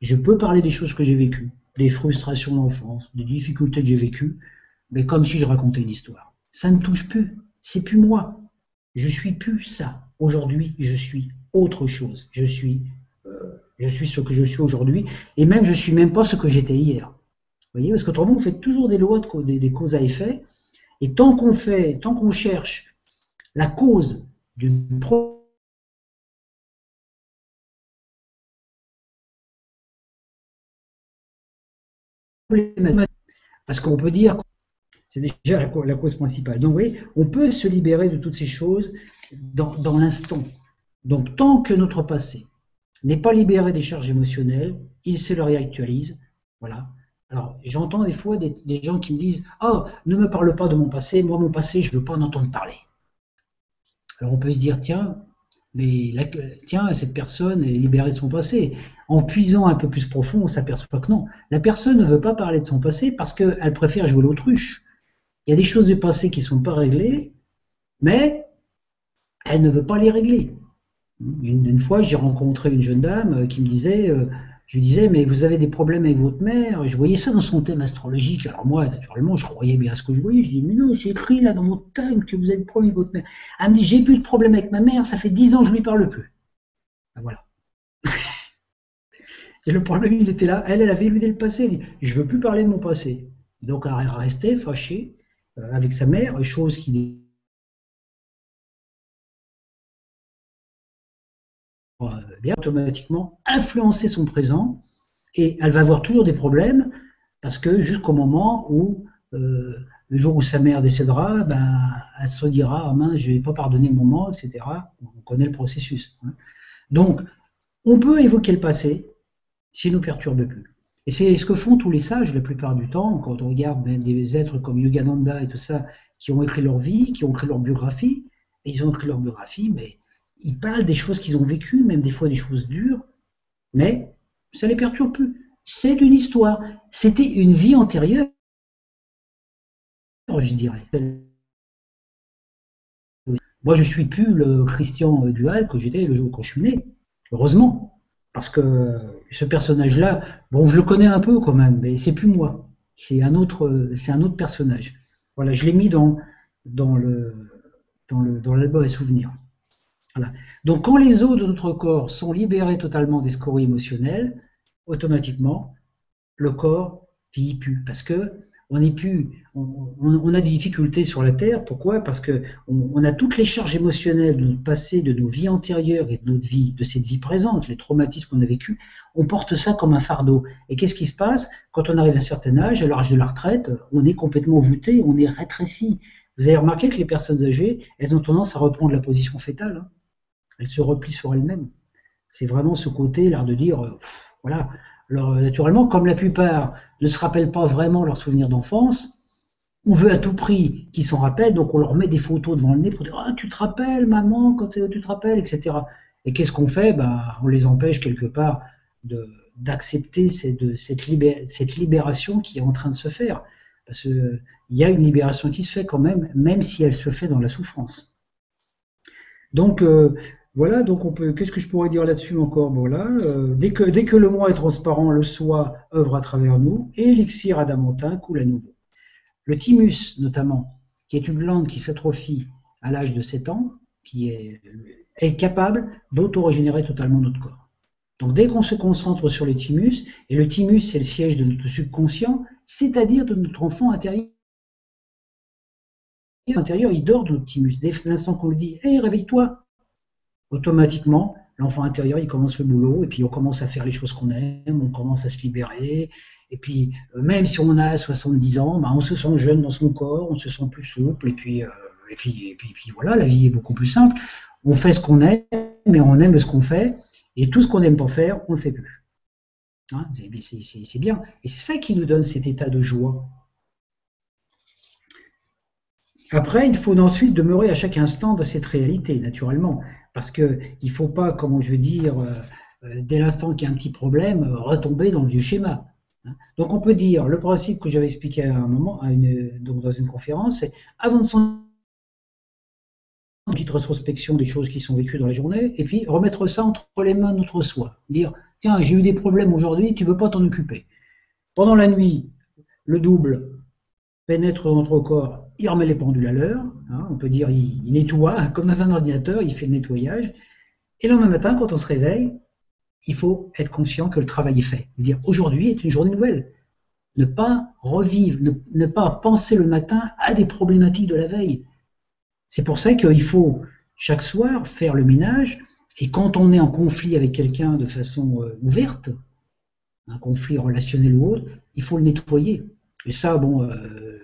je peux parler des choses que j'ai vécues, des frustrations d'enfance, des difficultés que j'ai vécues, mais comme si je racontais une histoire. Ça ne touche plus, c'est plus moi. Je suis plus ça. Aujourd'hui, je suis autre chose. Je suis, euh, je suis ce que je suis aujourd'hui, et même je suis même pas ce que j'étais hier. Vous voyez, parce qu'autrement, on fait toujours des lois de, des, causes à effet, et tant qu'on fait, tant qu'on cherche la cause d'une parce qu'on peut dire que c'est déjà la, cause principale. Donc, oui, on peut se libérer de toutes ces choses dans, l'instant. Donc, tant que notre passé n'est pas libéré des charges émotionnelles, il se le réactualise. Voilà. Alors, j'entends des fois des, gens qui me disent Oh, ne me parle pas de mon passé, moi, mon passé, je ne veux pas en entendre parler. Alors on peut se dire, tiens, mais tiens, cette personne est libérée de son passé. En puisant un peu plus profond, on s'aperçoit que non. La personne ne veut pas parler de son passé parce qu'elle préfère jouer l'autruche. Il y a des choses du passé qui ne sont pas réglées, mais elle ne veut pas les régler. Une, fois, j'ai rencontré une jeune dame qui me disait, euh, je lui disais, mais vous avez des problèmes avec votre mère. Je voyais ça dans son thème astrologique. Alors moi, naturellement, je croyais bien à ce que je voyais. Je dis, mais non, c'est écrit là dans votre thème que vous avez des problèmes avec votre mère. Elle me dit, j'ai plus de problème avec ma mère, ça fait dix ans que je lui parle plus. Ben voilà. Et le problème, il était là. Elle, elle avait éludé le passé. Elle dit, je veux plus parler de mon passé. Donc, elle restait fâchée euh, avec sa mère, chose qui automatiquement influencer son présent et elle va avoir toujours des problèmes parce que jusqu'au moment où euh, le jour où sa mère décédera, ben, elle se dira ah mince, je vais pas pardonner mon moment, etc. On connaît le processus. Hein. Donc, on peut évoquer le passé s'il nous perturbe plus. Et c'est ce que font tous les sages la plupart du temps, quand on regarde des êtres comme Yogananda et tout ça, qui ont écrit leur vie, qui ont écrit leur biographie, et ils ont écrit leur biographie, mais ils parlent des choses qu'ils ont vécues, même des fois des choses dures, mais ça les perturbe plus. C'est une histoire. C'était une vie antérieure, je dirais. Moi, je suis plus le Christian Dual que j'étais le jour quand je suis né. Heureusement. Parce que ce personnage-là, bon, je le connais un peu quand même, mais c'est plus moi. C'est un autre, un autre personnage. Voilà, je l'ai mis dans, dans le, dans le, dans l'album à souvenirs. Donc quand les os de notre corps sont libérés totalement des scories émotionnelles, automatiquement, le corps vit plus. Parce que on est plus, on, a des difficultés sur la Terre. Pourquoi? Parce que on, a toutes les charges émotionnelles de notre passé, de nos vies antérieures et de notre vie, de cette vie présente, les traumatismes qu'on a vécus. On porte ça comme un fardeau. Et qu'est-ce qui se passe? Quand on arrive à un certain âge, à l'âge de la retraite On est complètement voûté, on est rétréci. Vous avez remarqué que les personnes âgées, elles ont tendance à reprendre la position fétale. Hein elle se replie sur elle-même. C'est vraiment ce côté, là, de dire, euh, voilà. Alors, naturellement, comme la plupart ne se rappellent pas vraiment leurs souvenirs d'enfance, on veut à tout prix qu'ils s'en rappellent, donc on leur met des photos devant le nez pour dire Ah, tu te rappelles, maman, quand tu te rappelles, etc. Et qu'est-ce qu'on fait? Ben, On les empêche quelque part d'accepter cette, cette, libération qui est en train de se faire. Parce qu'il y a une libération qui se fait quand même, même si elle se fait dans la souffrance. Donc, euh, voilà, donc on peut. Qu'est-ce que je pourrais dire là-dessus encore? Voilà, euh, dès, que, le moi est transparent, le soi œuvre à travers nous, et l'élixir adamantin coule à nouveau. Le thymus, notamment, qui est une glande qui s'atrophie à l'âge de 7 ans, qui est, capable d'auto-régénérer totalement notre corps. Donc dès qu'on se concentre sur le thymus, et le thymus c'est le siège de notre subconscient, c'est-à-dire de notre enfant intérieur, intérieur il dort de notre thymus. Dès l'instant qu'on lui dit Hé, réveille-toi automatiquement, l'enfant intérieur il commence le boulot, et puis on commence à faire les choses qu'on aime, on commence à se libérer, et puis, euh, même si on a 70 ans, bah, on se sent jeune dans son corps, on se sent plus souple, et puis, euh, et puis, et puis, puis, voilà, la vie est beaucoup plus simple. On fait ce qu'on aime, mais on aime ce qu'on fait, et tout ce qu'on n'aime pas faire, on ne le fait plus. Hein, c'est bien. Et c'est ça qui nous donne cet état de joie. Après, il faut ensuite demeurer à chaque instant dans cette réalité, naturellement. Parce qu'il ne faut pas, comment je veux dire, euh, dès l'instant qu'il y a un petit problème, retomber dans le vieux schéma. Hein. Donc on peut dire, le principe que j'avais expliqué à un moment, à une, donc dans une conférence, c'est avant de s'en une petite rétrospection des choses qui sont vécues dans la journée, et puis remettre ça entre les mains de notre soi. Dire, tiens, j'ai eu des problèmes aujourd'hui, tu veux pas t'en occuper. Pendant la nuit, le double pénètre dans notre corps, il remet les pendules à l'heure, hein. on peut dire, il, nettoie, comme dans un ordinateur, il fait le nettoyage, et le lendemain matin, quand on se réveille, il faut être conscient que le travail est fait. Dire aujourd'hui est une journée nouvelle. Ne pas revivre, ne, pas penser le matin à des problématiques de la veille. C'est pour ça qu'il faut chaque soir faire le ménage et quand on est en conflit avec quelqu'un de façon euh, ouverte, un conflit relationnel ou autre, il faut le nettoyer. Et ça, bon, euh,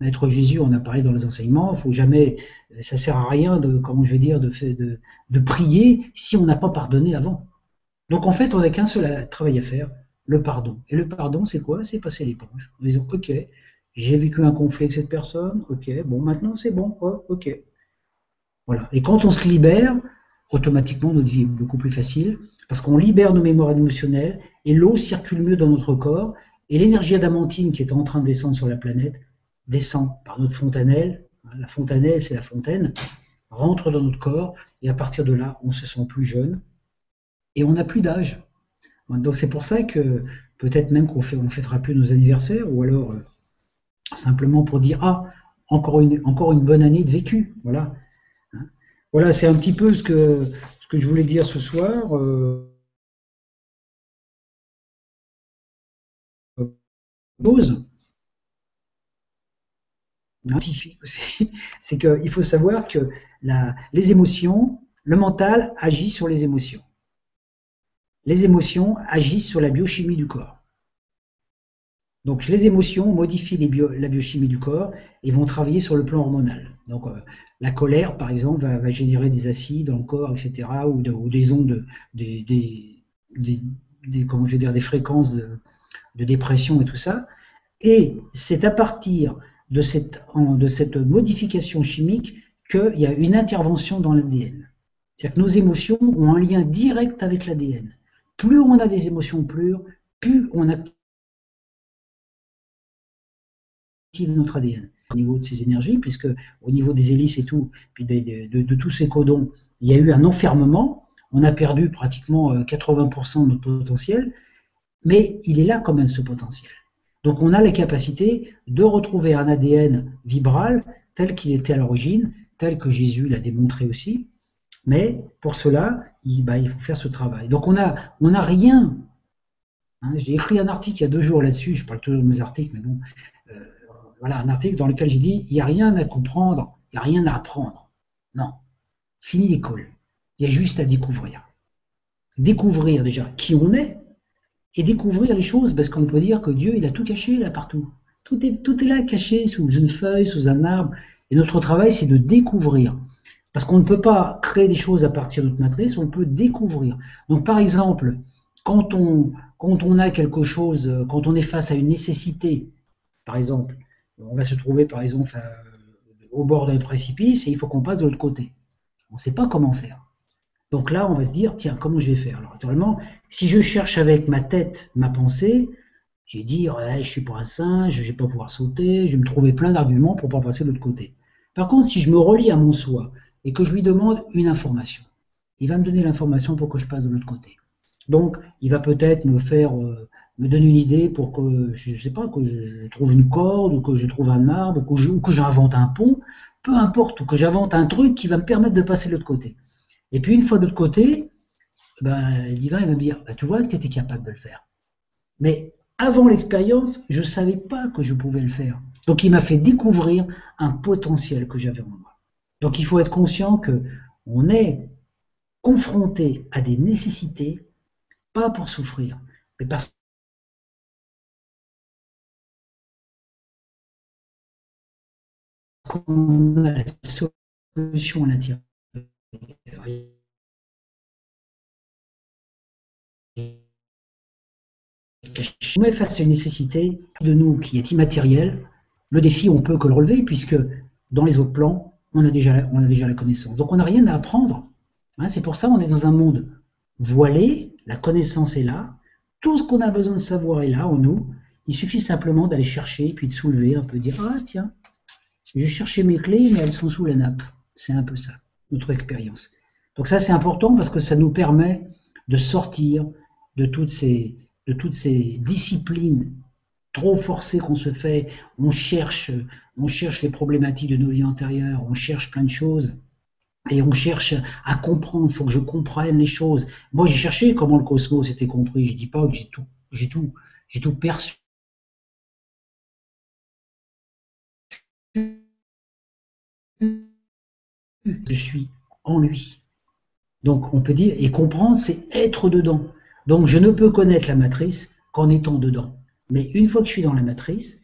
Maître Jésus en a parlé dans les enseignements, il faut jamais, ça sert à rien de, comment je vais dire, de, prier si on n'a pas pardonné avant. Donc en fait, on n'a qu'un seul travail à faire, le pardon. Et le pardon, c'est quoi? C'est passer l'éponge. En disant, ok, j'ai vécu un conflit avec cette personne, ok, bon, maintenant c'est bon, ok. Voilà. Et quand on se libère, automatiquement notre vie est beaucoup plus facile, parce qu'on libère nos mémoires émotionnelles, et l'eau circule mieux dans notre corps, et l'énergie adamantine qui est en train de descendre sur la planète descend par notre fontanelle, la fontanelle c'est la fontaine, rentre dans notre corps, et à partir de là, on se sent plus jeune, et on n'a plus d'âge. Donc c'est pour ça que peut-être même qu'on on fêtera plus nos anniversaires, ou alors euh, simplement pour dire ah encore une, encore une bonne année de vécu. Voilà. Hein. voilà, c'est un petit peu ce que, ce que je voulais dire ce soir. Euh, c'est qu'il faut savoir que les émotions, le mental agit sur les émotions les émotions agissent sur la biochimie du corps. Donc les émotions modifient la biochimie du corps et vont travailler sur le plan hormonal. Donc euh, la colère, par exemple, va, générer des acides dans le corps, etc., ou, des ondes, des, comment je dire, des fréquences de, dépression et tout ça. Et c'est à partir de cette, modification chimique qu'il y a une intervention dans l'ADN. C'est-à-dire que nos émotions ont un lien direct avec l'ADN. Plus on a des émotions pures, plus on active notre ADN au niveau de ces énergies, puisque au niveau des hélices et tout, puis de, tous ces codons, il y a eu un enfermement. On a perdu pratiquement 80% euh, de notre potentiel, mais il est là quand même ce potentiel. Donc on a la capacité de retrouver un ADN vibral tel qu'il était à l'origine, tel que Jésus l'a démontré aussi, mais pour cela, il, bah, faut faire ce travail. Donc on a, on n'a rien. Hein, j'ai écrit un article il y a deux jours là-dessus, je parle toujours de mes articles, mais bon, euh, voilà, un article dans lequel j'ai dit, il n'y a rien à comprendre, il n'y a rien à apprendre. Non, c'est fini l'école. Il y a juste à découvrir. Découvrir déjà qui on est et découvrir les choses, parce qu'on peut dire que Dieu, il a tout caché là partout. Tout est, tout là caché sous une feuille, sous un arbre. Et notre travail, c'est de découvrir. Parce qu'on ne peut pas créer des choses à partir de notre matrice, on peut découvrir. Donc par exemple, quand on, quand on a quelque chose, quand on est face à une nécessité, par exemple, on va se trouver par exemple au bord d'un précipice et il faut qu'on passe de l'autre côté. On ne sait pas comment faire. Donc là, on va se dire, tiens, comment je vais faire? Alors, naturellement, si je cherche avec ma tête, ma pensée, je vais dire, je suis pas un singe, je vais pas pouvoir sauter, je vais me trouver plein d'arguments pour pas passer de l'autre côté. Par contre, si je me relie à mon soi et que je lui demande une information, il va me donner l'information pour que je passe de l'autre côté. Donc, il va peut-être me faire, euh, me donner une idée pour que, je ne sais pas, que je, trouve une corde, ou que je trouve un arbre, ou que j'invente un pont, peu importe, ou que j'invente un truc qui va me permettre de passer de l'autre côté. Et puis, une fois de l'autre côté, ben, le divin il va me dire, ben, tu vois que tu étais capable de le faire. Mais avant l'expérience, je ne savais pas que je pouvais le faire. Donc, il m'a fait découvrir un potentiel que j'avais en moi. Donc, il faut être conscient que on est confronté à des nécessités, pas pour souffrir, mais parce qu'on a la solution à l'intérieur. On est face à une nécessité de nous qui est immatérielle. Le défi, on peut que le relever, puisque dans les autres plans, on a déjà, on a déjà la connaissance. Donc on n'a rien à apprendre. Hein, c'est pour ça qu'on est dans un monde voilé, la connaissance est là, tout ce qu'on a besoin de savoir est là en nous. Il suffit simplement d'aller chercher, puis de soulever, un peu dire Ah tiens, j'ai cherché mes clés, mais elles sont sous la nappe. C'est un peu ça, notre expérience. Donc ça c'est important parce que ça nous permet de sortir de toutes ces, de toutes ces disciplines trop forcées qu'on se fait. On cherche, on cherche les problématiques de nos vies antérieures, on cherche plein de choses. Et on cherche à comprendre, il faut que je comprenne les choses. Moi, j'ai cherché comment le cosmos était compris. Je dis pas que j'ai tout, j'ai tout, j'ai tout perçu. Je suis en lui. Donc, on peut dire, et comprendre, c'est être dedans. Donc je ne peux connaître la matrice qu'en étant dedans. Mais une fois que je suis dans la matrice,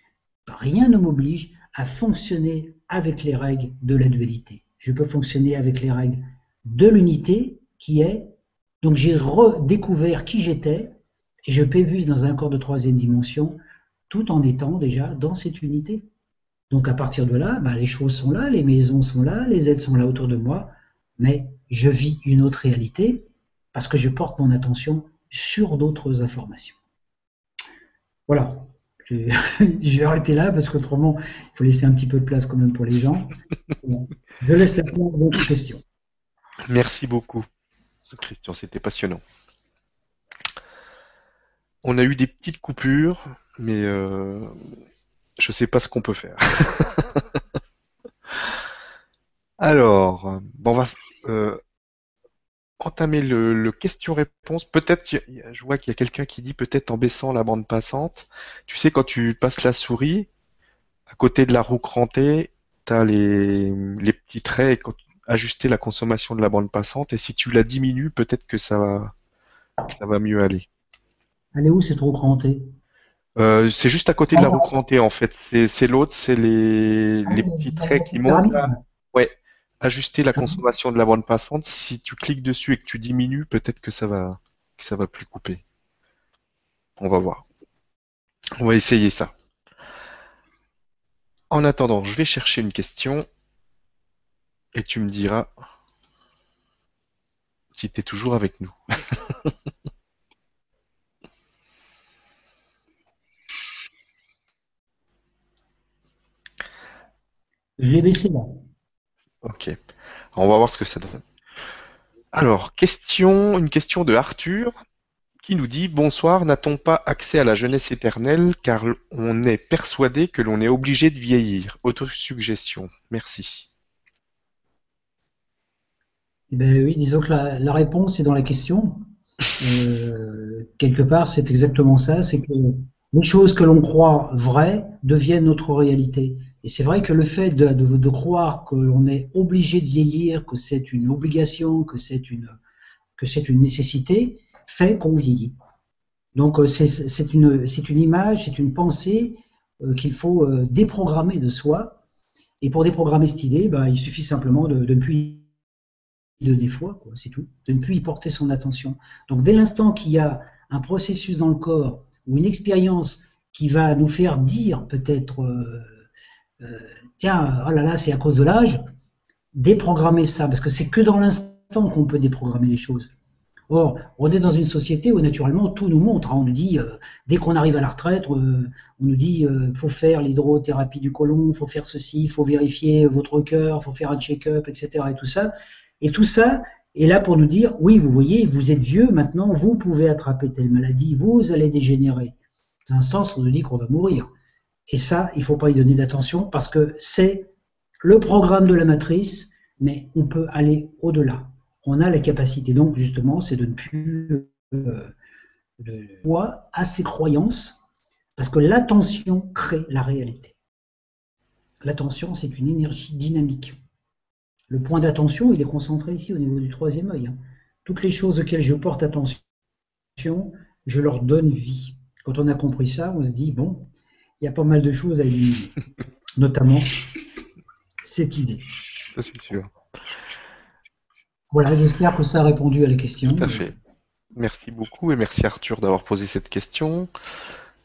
rien ne m'oblige à fonctionner avec les règles de la dualité. Je peux fonctionner avec les règles de l'unité qui est, donc j'ai redécouvert qui j'étais et je peux vivre dans un corps de troisième dimension tout en étant déjà dans cette unité. Donc à partir de là, bah, les choses sont là, les maisons sont là, les aides sont là autour de moi, mais je vis une autre réalité parce que je porte mon attention sur d'autres informations. Voilà. Je, vais arrêter là parce qu'autrement, il faut laisser un petit peu de place quand même pour les gens. Je laisse la place à votre questions. Merci beaucoup, Christian, c'était passionnant. On a eu des petites coupures, mais euh, je sais pas ce qu'on peut faire. Alors, bon, on va, euh, entamer le, question-réponse. Peut-être, je vois qu'il y a quelqu'un qui dit peut-être en baissant la bande passante. Tu sais, quand tu passes la souris, à côté de la roue crantée, tu as les, petits traits quand, ajuster la consommation de la bande passante. Et si tu la diminues, peut-être que ça va, ça va mieux aller. Elle est où cette roue crantée? Euh, c'est juste à côté de la ah. roue crantée en fait. C'est l'autre, c'est les, ah, les petits traits qui montent là. Ouais, ajuster la consommation de la bande passante. Si tu cliques dessus et que tu diminues, peut-être que ça va que ça va plus couper. On va voir. On va essayer ça. En attendant, je vais chercher une question et tu me diras si tu es toujours avec nous. Je l'ai baissé là. Ok. On va voir ce que ça donne. Alors, question, une question de Arthur qui nous dit Bonsoir, n'a-t-on pas accès à la jeunesse éternelle car on est persuadé que l'on est obligé de vieillir? Autosuggestion. Merci. Eh ben oui, disons que la, réponse est dans la question. Euh, quelque part, c'est exactement ça c'est que les choses que l'on croit vraies deviennent notre réalité. Et c'est vrai que le fait de, de, croire que l'on est obligé de vieillir, que c'est une obligation, que c'est une, nécessité, fait qu'on vieillit. Donc euh, c'est une, image, c'est une pensée euh, qu'il faut euh, déprogrammer de soi. Et pour déprogrammer cette idée, ben, il suffit simplement de, de ne plus y donner foi, c'est tout, de ne plus y porter son attention. Donc dès l'instant qu'il y a un processus dans le corps ou une expérience qui va nous faire dire peut-être tiens, oh là là, c'est à cause de l'âge, déprogrammer ça, parce que c'est que dans l'instant qu'on peut déprogrammer les choses. Or, on est dans une société où naturellement tout nous montre. Hein. On nous dit, euh, dès qu'on arrive à la retraite, euh, on nous dit, euh, faut faire l'hydrothérapie du côlon, faut faire ceci, faut vérifier votre cœur, faut faire un check-up, etc. Et tout ça. Et tout ça est là pour nous dire, oui, vous voyez, vous êtes vieux, maintenant vous pouvez attraper telle maladie, vous allez dégénérer. Dans un sens, on nous dit qu'on va mourir. Et ça, il faut pas y donner d'attention parce que c'est le programme de la matrice, mais on peut aller au-delà on a la capacité. Donc, justement, c'est de ne plus euh, de poids à ces croyances, parce que l'attention crée la réalité. L'attention, c'est une énergie dynamique. Le point d'attention, il est concentré ici au niveau du troisième œil. Hein. Toutes les choses auxquelles je porte attention, je leur donne vie. Quand on a compris ça, on se dit, bon, il y a pas mal de choses à éliminer, notamment cette idée. Ça, c'est sûr. Voilà, j'espère que ça a répondu à la question. Tout à fait. Merci beaucoup et merci Arthur d'avoir posé cette question.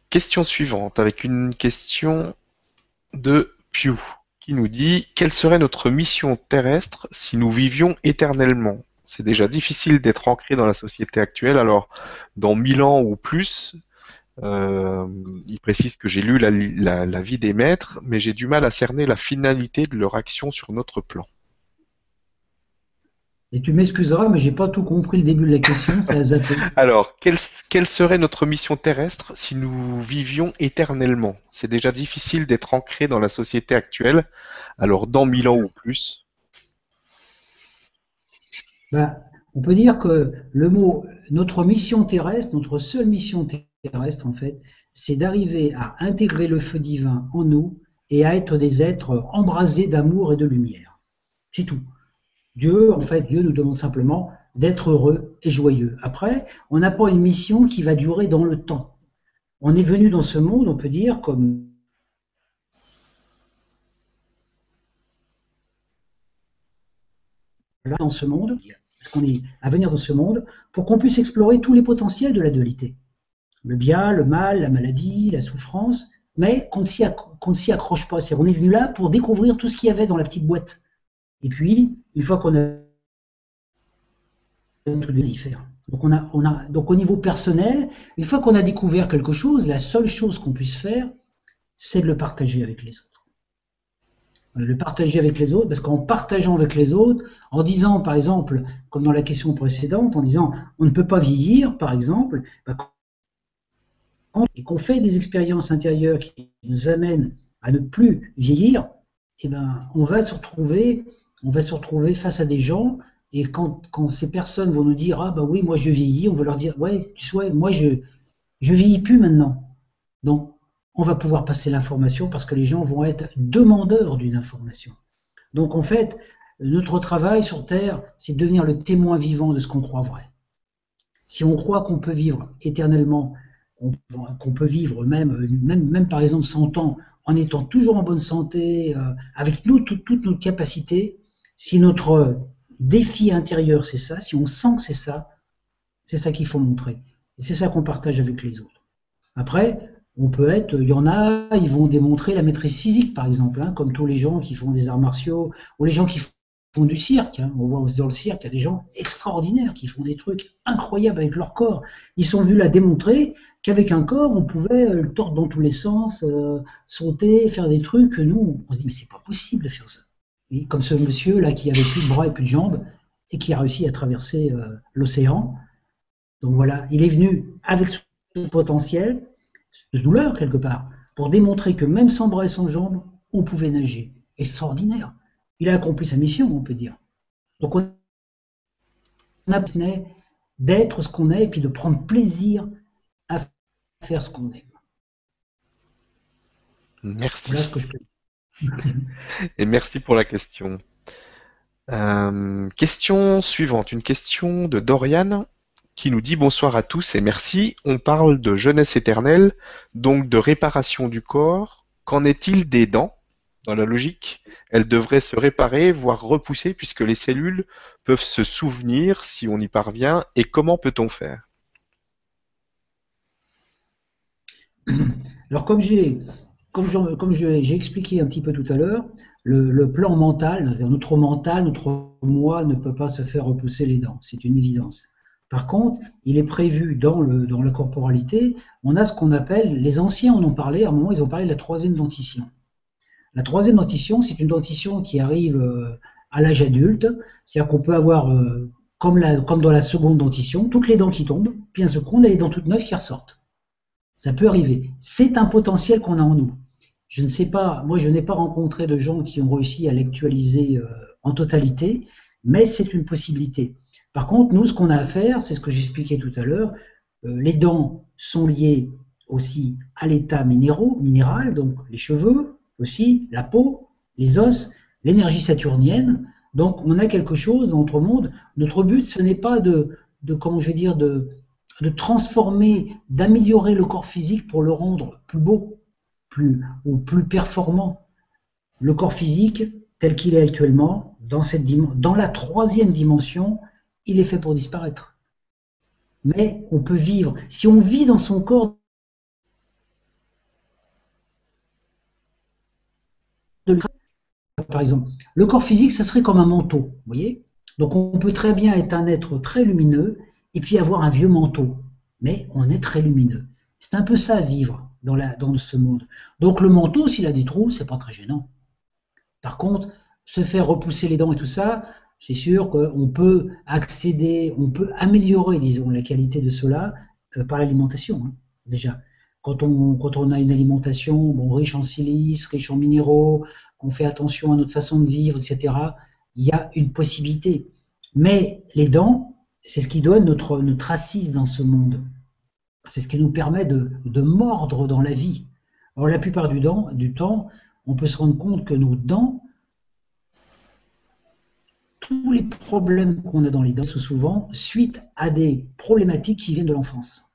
Question suivante avec une question de Pew qui nous dit quelle serait notre mission terrestre si nous vivions éternellement? C'est déjà difficile d'être ancré dans la société actuelle, alors dans mille ans ou plus, euh, il précise que j'ai lu la vie des maîtres, mais j'ai du mal à cerner la finalité de leur action sur notre plan. Et tu m'excuseras, mais j'ai pas tout compris le début de la question, ça a zappé. Alors, quelle, quelle, serait notre mission terrestre si nous vivions éternellement? C'est déjà difficile d'être ancré dans la société actuelle, alors dans mille ans ou plus. Ben, on peut dire que le mot, notre mission terrestre, notre seule mission terrestre en fait, c'est d'arriver à intégrer le feu divin en nous et à être des êtres embrasés d'amour et de lumière. C'est tout. Dieu, en fait, Dieu nous demande simplement d'être heureux et joyeux. Après, on n'a pas une mission qui va durer dans le temps. On est venu dans ce monde, on peut dire, comme là dans ce monde, parce qu'on est à venir dans ce monde, pour qu'on puisse explorer tous les potentiels de la dualité. Le bien, le mal, la maladie, la souffrance, mais qu'on ne s'y accroche pas. C'est on est venu là pour découvrir tout ce qu'il y avait dans la petite boîte. Et puis, une fois qu'on a tout faire. Donc, on a, donc au niveau personnel, une fois qu'on a découvert quelque chose, la seule chose qu'on puisse faire, c'est de le partager avec les autres. Le partager avec les autres, parce qu'en partageant avec les autres, en disant par exemple, comme dans la question précédente, en disant on ne peut pas vieillir, par exemple, bah, et qu'on fait des expériences intérieures qui nous amènent à ne plus vieillir, eh ben, on va se retrouver on va se retrouver face à des gens et quand, ces personnes vont nous dire ah bah oui moi je vieillis, on va leur dire ouais tu sais moi je je vieillis plus maintenant. Donc on va pouvoir passer l'information parce que les gens vont être demandeurs d'une information. Donc en fait notre travail sur Terre c'est de devenir le témoin vivant de ce qu'on croit vrai. Si on croit qu'on peut vivre éternellement, qu'on peut vivre même, même, même par exemple 100 ans en étant toujours en bonne santé, euh, avec nous, toutes nos capacités, si notre défi intérieur c'est ça, si on sent que c'est ça, c'est ça qu'il faut montrer. Et c'est ça qu'on partage avec les autres. Après, on peut être, il y en a, ils vont démontrer la maîtrise physique, par exemple, hein, comme tous les gens qui font des arts martiaux, ou les gens qui font du cirque. Hein. On voit dans le cirque, il y a des gens extraordinaires qui font des trucs incroyables avec leur corps. Ils sont venus la démontrer qu'avec un corps, on pouvait le tordre dans tous les sens, euh, sauter, faire des trucs nous, on se dit, mais c'est pas possible de faire ça comme ce monsieur là qui avait plus de bras et plus de jambes et qui a réussi à traverser euh, l'océan. Donc voilà, il est venu avec ce potentiel, de douleur quelque part, pour démontrer que même sans bras et sans jambes, on pouvait nager. Extraordinaire. Il a accompli sa mission, on peut dire. Donc on a d'être ce qu'on est et puis de prendre plaisir à faire ce qu'on aime. Merci. Et merci pour la question. Euh, question suivante, une question de Dorian qui nous dit bonsoir à tous et merci. On parle de jeunesse éternelle, donc de réparation du corps. Qu'en est-il des dents? Dans la logique, elles devraient se réparer, voire repousser, puisque les cellules peuvent se souvenir si on y parvient. Et comment peut-on faire? Alors comme j'ai expliqué un petit peu tout à l'heure, le, plan mental, notre mental, notre moi ne peut pas se faire repousser les dents, c'est une évidence. Par contre, il est prévu dans, dans la corporalité, on a ce qu'on appelle, les anciens en ont parlé, à un moment ils ont parlé de la troisième dentition. La troisième dentition, c'est une dentition qui arrive euh, à l'âge adulte, c'est-à-dire qu'on peut avoir, euh, comme, dans la seconde dentition, toutes les dents qui tombent, puis un second, on a les dents toutes neuves qui ressortent. Ça peut arriver. C'est un potentiel qu'on a en nous. Je ne sais pas, moi je n'ai pas rencontré de gens qui ont réussi à l'actualiser euh, en totalité, mais c'est une possibilité. Par contre, nous, ce qu'on a à faire, c'est ce que j'expliquais tout à l'heure, les dents sont liées aussi à l'état minéral, donc les cheveux aussi, la peau, les os, l'énergie saturnienne. Donc on a quelque chose dans notre monde. Notre but, ce n'est pas de, comment je vais dire, de, de transformer, d'améliorer le corps physique pour le rendre plus beau, plus ou plus performant. Le corps physique, tel qu'il est actuellement, dans, cette, dans la troisième dimension, il est fait pour disparaître. Mais on peut vivre. Si on vit dans son corps, par exemple, le corps physique, ça serait comme un manteau, vous voyez Donc on peut très bien être un être très lumineux et puis avoir un vieux manteau. Mais on est très lumineux. C'est un peu ça vivre dans, la, dans ce monde. Donc le manteau, s'il a des trous, c'est pas très gênant. Par contre, se faire repousser les dents et tout ça, c'est sûr qu'on peut accéder, on peut améliorer, disons, la qualité de cela euh, par l'alimentation, hein, déjà. Quand on, a une alimentation riche en silice, riche en minéraux, qu'on fait attention à notre façon de vivre, etc., il y a une possibilité. Mais les dents, c'est ce qui donne notre, notre assise dans ce monde. C'est ce qui nous permet de, mordre dans la vie. Alors la plupart du, du temps, on peut se rendre compte que nos dents, tous les problèmes qu'on a dans les dents sont souvent suite à des problématiques qui viennent de l'enfance.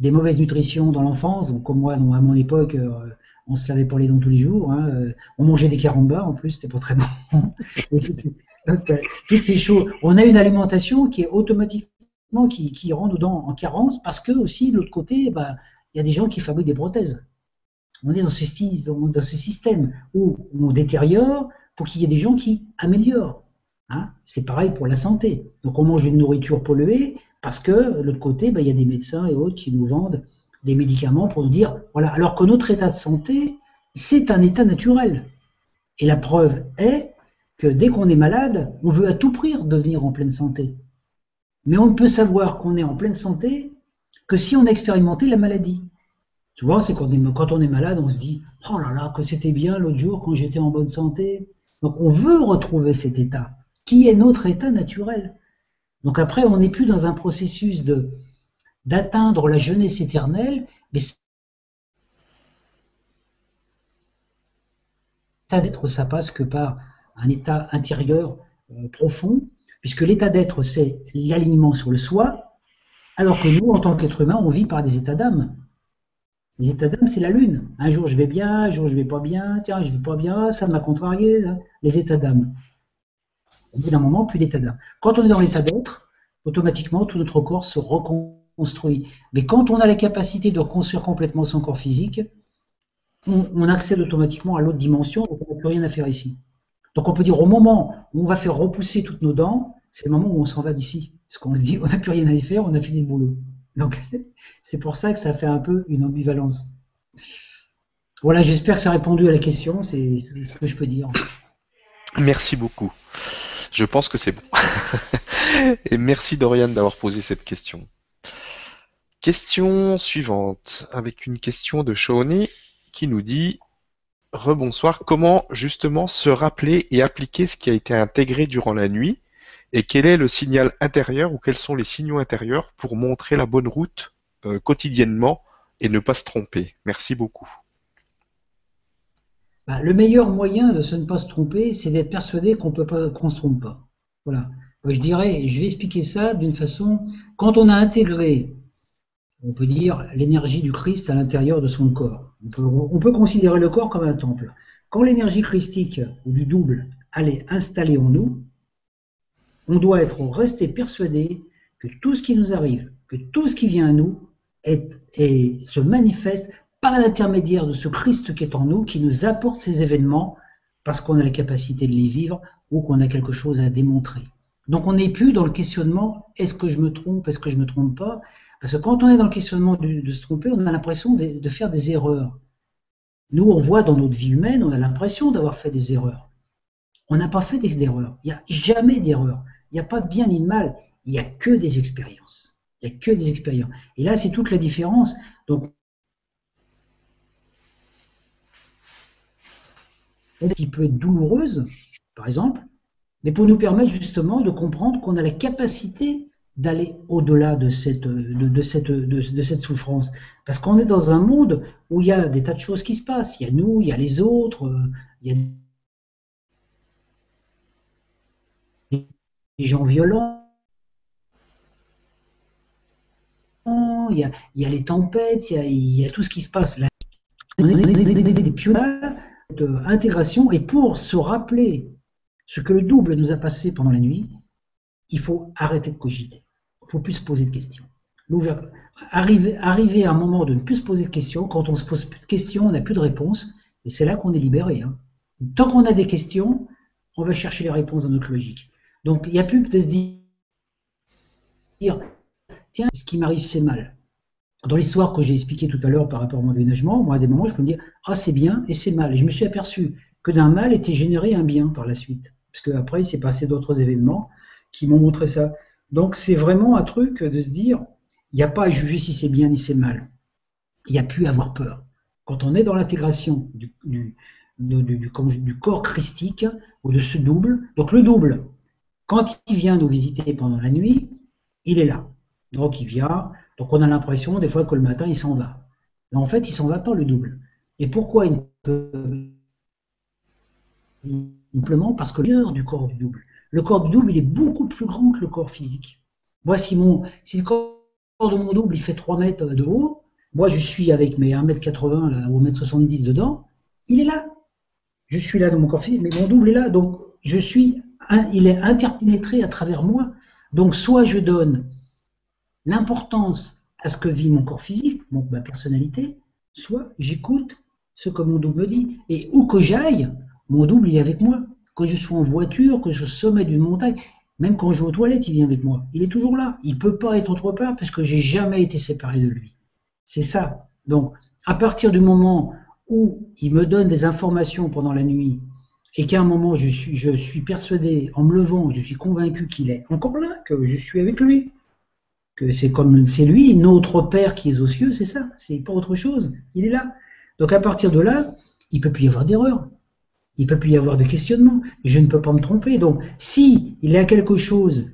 Des mauvaises nutritions dans l'enfance, comme moi, à mon époque, euh, on se lavait pas les dents tous les jours, hein, euh, on mangeait des carambas en plus, c'était pas très bon. Euh, toutes ces choses. On a une alimentation qui est automatiquement qui, qui rend nos dents en carence parce que aussi de l'autre côté, bah, il y a des gens qui fabriquent des prothèses. On est dans ce, dans ce système où on détériore pour qu'il y ait des gens qui améliorent. Hein. C'est pareil pour la santé. Donc on mange une nourriture polluée parce que de l'autre côté, bah, il y a des médecins et autres qui nous vendent des médicaments pour nous dire, voilà, alors que notre état de santé, c'est un état naturel. Et la preuve est que dès qu'on est malade, on veut à tout prix devenir en pleine santé. Mais on ne peut savoir qu'on est en pleine santé que si on a expérimenté la maladie. Souvent, c'est quand, quand on est malade, on se dit Oh là là, que c'était bien l'autre jour quand j'étais en bonne santé. Donc on veut retrouver cet état, qui est notre état naturel. Donc après, on n'est plus dans un processus de d'atteindre la jeunesse éternelle, mais ça d'être, ça passe que par un état intérieur euh, profond, puisque l'état d'être, c'est l'alignement sur le soi, alors que nous, en tant qu'être humain, on vit par des états d'âme. Les états d'âme, c'est la lune. Un jour je vais bien, un jour je vais pas bien, tiens, je vais pas bien, ça m'a contrarié. Hein. Les états d'âme. Au bout d'un moment, plus d'état d'âme. Quand on est dans l'état d'être, automatiquement, tout notre corps se reconstruit. Mais quand on a la capacité de reconstruire complètement son corps physique, on, on accède automatiquement à l'autre dimension, donc on n'a plus rien à faire ici. Donc on peut dire au moment où on va faire repousser toutes nos dents, c'est le moment où on s'en va d'ici. Parce qu'on se dit, on n'a plus rien à y faire, on a fini le boulot. Donc c'est pour ça que ça fait un peu une ambivalence. Voilà, j'espère que ça a répondu à la question, c'est ce que je peux dire. Merci beaucoup. Je pense que c'est bon. Et merci Dorian d'avoir posé cette question. Question suivante, avec une question de Shawnee qui nous dit Rebonsoir. Comment justement se rappeler et appliquer ce qui a été intégré durant la nuit et quel est le signal intérieur ou quels sont les signaux intérieurs pour montrer la bonne route euh, quotidiennement et ne pas se tromper? Merci beaucoup. Bah, le meilleur moyen de ne pas se tromper, c'est d'être persuadé qu'on peut pas, qu'on se trompe pas. Voilà. Je dirais, je vais expliquer ça d'une façon. Quand on a intégré on peut dire, l'énergie du Christ à l'intérieur de son corps. On peut, considérer le corps comme un temple. Quand l'énergie christique ou du double allait installer en nous, on doit être resté persuadé que tout ce qui nous arrive, que tout ce qui vient à nous est, se manifeste pas l'intermédiaire de ce Christ qui est en nous, qui nous apporte ces événements parce qu'on a la capacité de les vivre ou qu'on a quelque chose à démontrer. Donc on n'est plus dans le questionnement est-ce que je me trompe, est-ce que je me trompe pas? Parce que quand on est dans le questionnement de, se tromper, on a l'impression de, faire des erreurs. Nous, on voit dans notre vie humaine, on a l'impression d'avoir fait des erreurs. On n'a pas fait des erreurs. Il n'y a jamais d'erreur. Il n'y a pas de bien ni de mal. Il n'y a que des expériences. Il n'y a que des expériences. Et là, c'est toute la différence. Donc, qui peut être douloureuse, par exemple, mais pour nous permettre justement de comprendre qu'on a la capacité d'aller au-delà de cette, de, cette, de, cette souffrance. Parce qu'on est dans un monde où il y a des tas de choses qui se passent. Il y a nous, il y a les autres, il y a des gens violents, il y a, il y a les tempêtes, il y a, il y a, tout ce qui se passe. Là. Des pionniers intégration, et pour se rappeler ce que le double nous a passé pendant la nuit, il faut arrêter de cogiter. Il ne faut plus se poser de questions. Arriver, à un moment de ne plus se poser de questions, quand on se pose plus de questions, on n'a plus de réponses, et c'est là qu'on est libéré. Hein. Tant qu'on a des questions, on va chercher les réponses dans notre logique. Donc il n'y a plus de se dire, tiens, ce qui m'arrive, c'est mal dans l'histoire que j'ai expliqué tout à l'heure par rapport à mon déménagement, moi, à des moments, je peux me dire Ah, c'est bien et c'est mal. Et je me suis aperçu que d'un mal était généré un bien par la suite. Parce qu'après, il s'est passé d'autres événements qui m'ont montré ça. Donc, c'est vraiment un truc de se dire il n'y a pas à juger si c'est bien ni c'est mal. Il n'y a plus à avoir peur. Quand on est dans l'intégration du, du, corps christique ou de ce double, donc le double, quand il vient nous visiter pendant la nuit, il est là. Donc il vient, donc on a l'impression des fois que le matin il s'en va. Mais en fait, il s'en va pas le double. Et pourquoi il peut Simplement parce que l'heure du corps du double. Le corps du double, il est beaucoup plus grand que le corps physique. Moi, si, si le corps de mon double, il fait 3 mètres de haut, moi, je suis avec mes 1m80 là, ou 1m70 dedans, il est là. Je suis là dans mon corps physique, mais mon double est là. Donc, je suis, il est interpénétré à travers moi. Donc, soit je donne l'importance à ce que vit mon corps physique, ma personnalité, soit j'écoute ce que mon double me dit. Et où que j'aille, mon double est avec moi. Que je sois en voiture, que je sois au sommet d'une montagne, même quand je vais aux toilettes, il vient avec moi. Il est toujours là. Il ne peut pas être autre part parce que j'ai jamais été séparé de lui. C'est ça. Donc, à partir du moment où il me donne des informations pendant la nuit et qu'à un moment je suis, je suis persuadé, en me levant, je suis convaincu qu'il est encore là, que je suis avec lui, c'est comme c'est lui, notre Père qui est aux cieux, c'est ça, c'est pas autre chose, il est là. Donc à partir de là, il peut plus y avoir d'erreur, il peut plus y avoir de questionnement, je ne peux pas me tromper. Donc si il y a quelque chose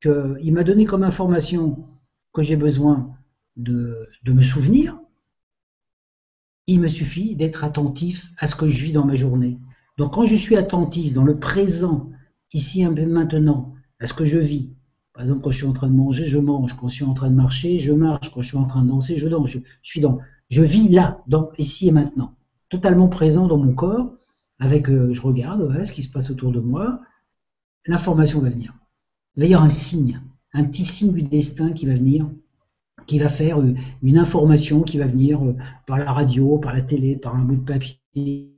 qu'il m'a donné comme information que j'ai besoin de, de me souvenir, il me suffit d'être attentif à ce que je vis dans ma journée. Donc quand je suis attentif dans le présent, ici peu maintenant, à ce que je vis, par exemple, quand je suis en train de manger, je mange. Quand je suis en train de marcher, je marche. Quand je suis en train de danser, je danse. Je, suis dans, je vis là, dans ici et maintenant, totalement présent dans mon corps. Avec, euh, je regarde ce qui se passe autour de moi. L'information va venir. Il va y avoir un signe, un petit signe du destin qui va venir, qui va faire euh, une information qui va venir euh, par la radio, par la télé, par un bout de papier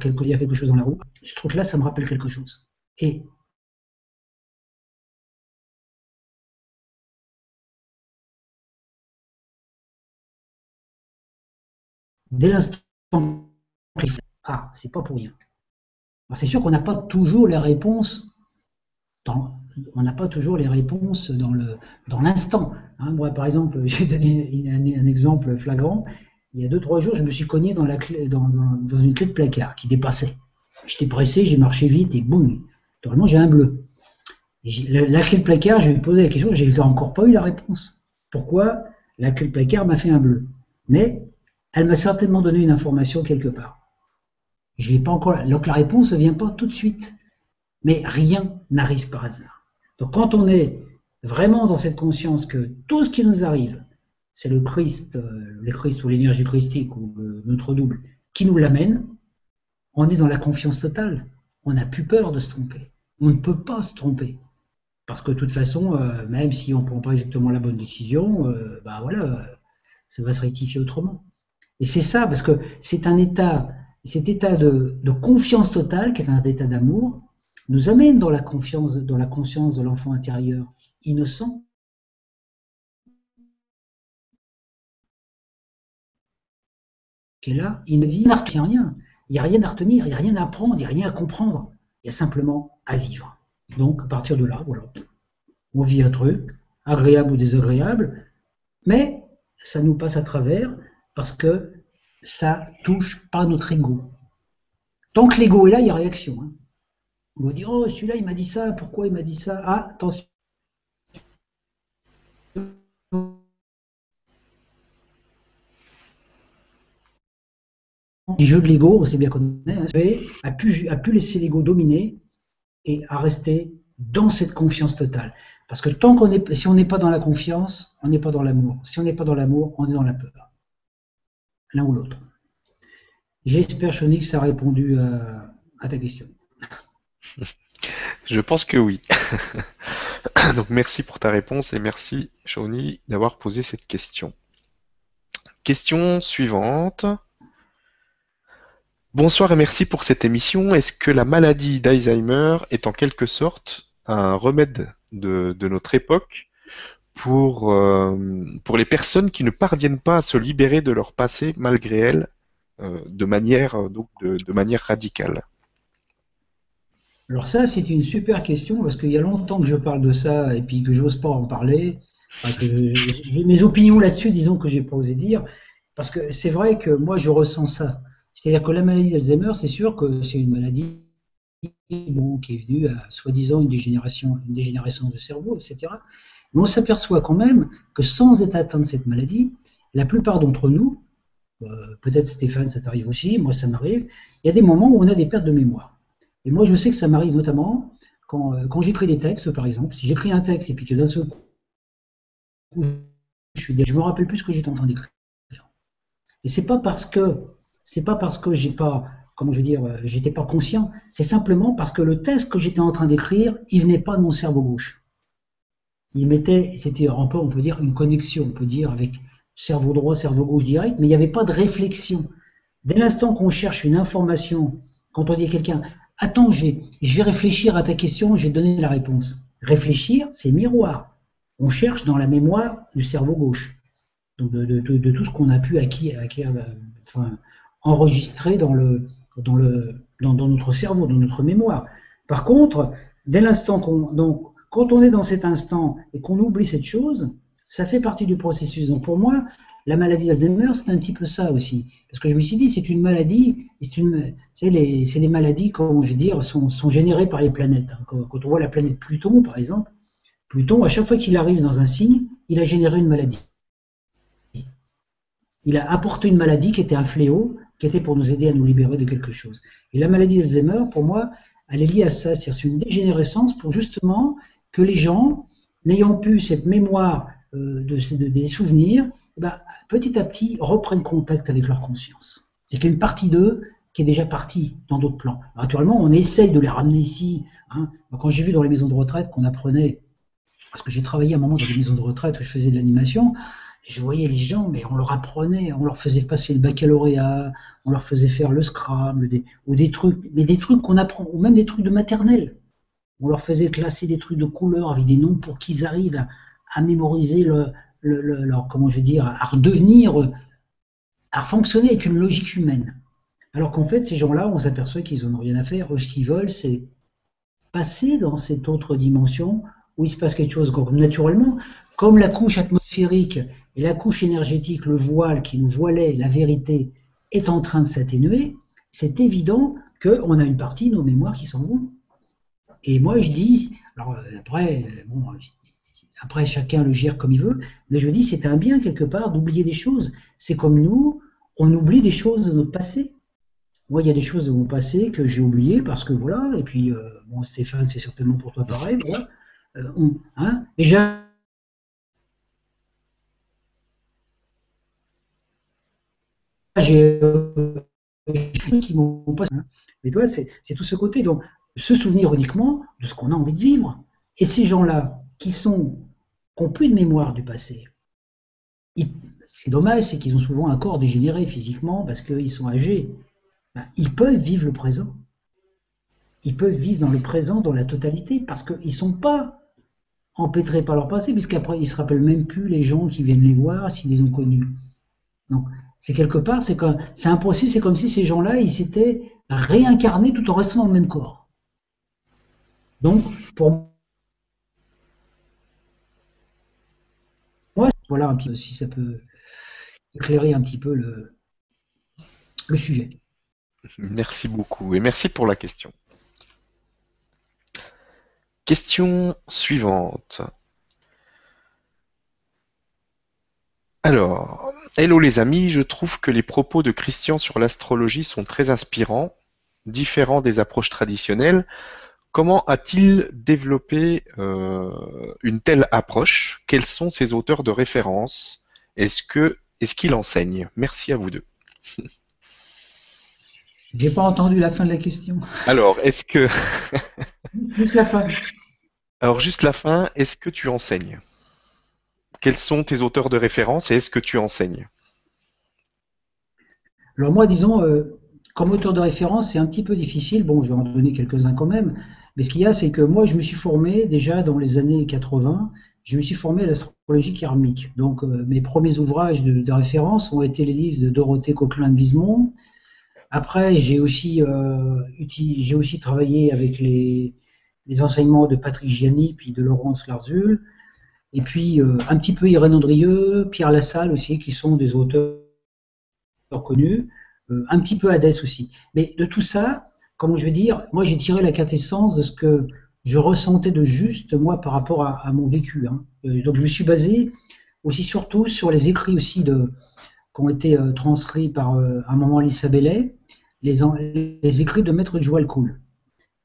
quelque, dire quelque chose dans la roue. Ce truc-là, ça me rappelle quelque chose. Et dès l'instant ah, c'est pas pour rien. C'est sûr qu'on n'a pas toujours les réponses dans, on n'a pas toujours les réponses dans le dans l'instant. Hein. moi, par exemple, j'ai donné un exemple flagrant il y a deux, trois jours, je me suis cogné dans, une clé de placard qui dépassait. J'étais pressé, j'ai marché vite et boum, normalement j'ai un bleu. la, clé de placard, je lui ai posé la question, j'ai encore pas eu la réponse. Pourquoi la clé de placard m'a fait un bleu? Mais elle m'a certainement donné une information quelque part. Je l'ai pas encore. Donc la réponse ne vient pas tout de suite. Mais rien n'arrive par hasard. Donc quand on est vraiment dans cette conscience que tout ce qui nous arrive, c'est le Christ, euh, le Christ ou l'énergie christique ou notre double qui nous l'amène, on est dans la confiance totale. On n'a plus peur de se tromper. On ne peut pas se tromper. Parce que de toute façon, euh, même si on ne prend pas exactement la bonne décision, euh, bah voilà, ça va se rectifier autrement. Et c'est ça, parce que c'est un état, cet état de, confiance totale, qui est un état d'amour, nous amène dans la confiance, dans la conscience de l'enfant intérieur, innocent. Qui est là, il ne vit rien. Il n'y a rien à retenir, il n'y a rien à apprendre, il n'y a rien à comprendre. Il y a simplement à vivre. Donc, à partir de là, voilà, on vit un truc, agréable ou désagréable, mais ça nous passe à travers parce que ça touche pas notre ego. Tant que l'ego est là, il y a réaction. Hein. On va dire, oh, celui-là, il m'a dit ça, pourquoi il m'a dit ça? Ah, attention. Les jeux de l'ego, sait bien qu'on est, hein, a, pu, a pu laisser l'ego dominer et à rester dans cette confiance totale. Parce que tant qu'on est, si on n'est pas dans la confiance, on n'est pas dans l'amour. Si on n'est pas dans l'amour, on est dans la peur. L'un ou l'autre. J'espère, Choni, que ça a répondu à, ta question. Je pense que oui. Donc merci pour ta réponse et merci, Shawnee, d'avoir posé cette question. Question suivante. Bonsoir et merci pour cette émission. Est-ce que la maladie d'Alzheimer est en quelque sorte un remède de, notre époque pour, euh, pour les personnes qui ne parviennent pas à se libérer de leur passé malgré elles euh, de, manière, donc de, manière radicale? Alors ça, c'est une super question parce qu'il y a longtemps que je parle de ça et puis que j'ose pas en parler. j'ai mes opinions là-dessus, disons que j'ai pas osé dire, parce que c'est vrai que moi je ressens ça. C'est-à-dire que la maladie d'Alzheimer, c'est sûr que c'est une maladie qui est venue à soi-disant une dégénération, une du cerveau, etc. Mais on s'aperçoit quand même que sans être atteint de cette maladie, la plupart d'entre nous, euh, peut-être Stéphane, ça t'arrive aussi, moi ça m'arrive, il y a des moments où on a des pertes de mémoire. Et moi je sais que ça m'arrive notamment quand, euh, j'écris des textes, par exemple, si j'écris un texte et puis que d'un seul coup, je, je me rappelle plus ce que j'étais en train d'écrire. Et c'est pas parce que c'est pas parce que j'ai pas, comment je veux dire, euh, j'étais pas conscient. C'est simplement parce que le texte que j'étais en train d'écrire, il venait pas de mon cerveau gauche. Il mettait, c'était un peu, on peut dire, une connexion, on peut dire, avec cerveau droit, cerveau gauche direct, mais il n'y avait pas de réflexion. Dès l'instant qu'on cherche une information, quand on dit à quelqu'un, attends, je vais, je vais réfléchir à ta question, je vais te donner la réponse. Réfléchir, c'est miroir. On cherche dans la mémoire du cerveau gauche. Donc de, tout ce qu'on a pu acquérir, enfin, enregistré dans, le, dans, le, dans, notre cerveau, dans notre mémoire. Par contre, dès l'instant qu'on. Quand on est dans cet instant et qu'on oublie cette chose, ça fait partie du processus. Donc, pour moi, la maladie d'Alzheimer, c'est un petit peu ça aussi. Parce que je me suis dit, c'est une maladie, c'est une, c'est les, les, maladies, comment je veux dire, sont, sont générées par les planètes. Hein. Quand, on voit la planète Pluton, par exemple, Pluton, à chaque fois qu'il arrive dans un signe, il a généré une maladie. Il a apporté une maladie qui était un fléau, qui était pour nous aider à nous libérer de quelque chose. Et la maladie d'Alzheimer, pour moi, elle est liée à ça, c'est une dégénérescence pour justement que les gens, n'ayant plus cette mémoire euh, de, des souvenirs, eh ben, petit à petit reprennent contact avec leur conscience. C'est qu'il y a une partie d'eux qui est déjà partie dans d'autres plans. naturellement, on essaye de les ramener ici. Hein. Quand j'ai vu dans les maisons de retraite qu'on apprenait, parce que j'ai travaillé à un moment dans des maisons de retraite où je faisais de l'animation, je voyais les gens, mais on leur apprenait, on leur faisait passer le baccalauréat, on leur faisait faire le Scrabble, ou des trucs, mais des trucs qu'on apprend, ou même des trucs de maternelle. On leur faisait classer des trucs de couleurs avec des noms pour qu'ils arrivent à, mémoriser le, leur, comment je veux dire, à redevenir, à fonctionner avec une logique humaine. Alors qu'en fait, ces gens-là, on s'aperçoit qu'ils n'ont rien à faire. Ce qu'ils veulent, c'est passer dans cette autre dimension où il se passe quelque chose naturellement, comme la couche atmosphérique et la couche énergétique, le voile qui nous voilait la vérité, est en train de s'atténuer, c'est évident qu'on a une partie de nos mémoires qui s'en vont. Et moi, je dis, alors après, bon, après chacun le gère comme il veut, mais je dis c'est un bien quelque part d'oublier des choses. C'est comme nous, on oublie des choses de notre passé. Moi, il y a des choses de mon passé que j'ai oubliées parce que voilà, et puis, euh, bon, Stéphane, c'est certainement pour toi pareil, voilà. Euh, déjà, j'ai qui m'ont pas. Mais toi, c'est tout ce côté. Donc, se souvenir uniquement de ce qu'on a envie de vivre. Et ces gens-là, qui sont qui n'ont plus de mémoire du passé, c'est dommage, c'est qu'ils ont souvent un corps dégénéré physiquement parce qu'ils sont âgés. Ben, ils peuvent vivre le présent. Ils peuvent vivre dans le présent, dans la totalité, parce qu'ils ne sont pas empêtrés par leur passé, puisqu'après, ils ne se rappellent même plus les gens qui viennent les voir, s'ils les ont connus. Donc, c'est quelque part, c'est c'est un processus, c'est comme si ces gens-là, ils s'étaient réincarnés tout en restant dans le même corps. Donc, pour moi, voilà un petit peu si ça peut éclairer un petit peu le sujet. Merci beaucoup et merci pour la question. Question suivante. Alors, hello les amis, je trouve que les propos de Christian sur l'astrologie sont très inspirants, différents des approches traditionnelles. Comment a-t-il développé euh, une telle approche? Quels sont ses auteurs de référence? Est-ce que est-ce qu'il enseigne? Merci à vous deux. J'ai pas entendu la fin de la question. Alors, est-ce que. juste la fin. Alors, juste la fin, est-ce que tu enseignes? Quels sont tes auteurs de référence et est-ce que tu enseignes? Alors, moi, disons, euh, comme auteur de référence, c'est un petit peu difficile. Bon, je vais en donner quelques-uns quand même. Mais ce qu'il y a, c'est que moi, je me suis formé déjà dans les années 80. Je me suis formé à l'astrologie karmique. Donc, euh, mes premiers ouvrages de, référence ont été les livres de Dorothée Coquelin-Bismont, après, j'ai aussi, euh, j'ai aussi travaillé avec les, enseignements de Patrick Gianni, puis de Laurence Larzul, et puis euh, un petit peu Irène Andrieux, Pierre Lassalle aussi, qui sont des auteurs connus, euh, un petit peu Hadès aussi. Mais de tout ça, comment je veux dire, moi j'ai tiré la quintessence de ce que je ressentais de juste, moi, par rapport à, mon vécu. Hein. donc je me suis basé aussi surtout sur les écrits aussi qui ont été transcrits par un moment Lisa Bellet, les, écrits de maître Joël Koul,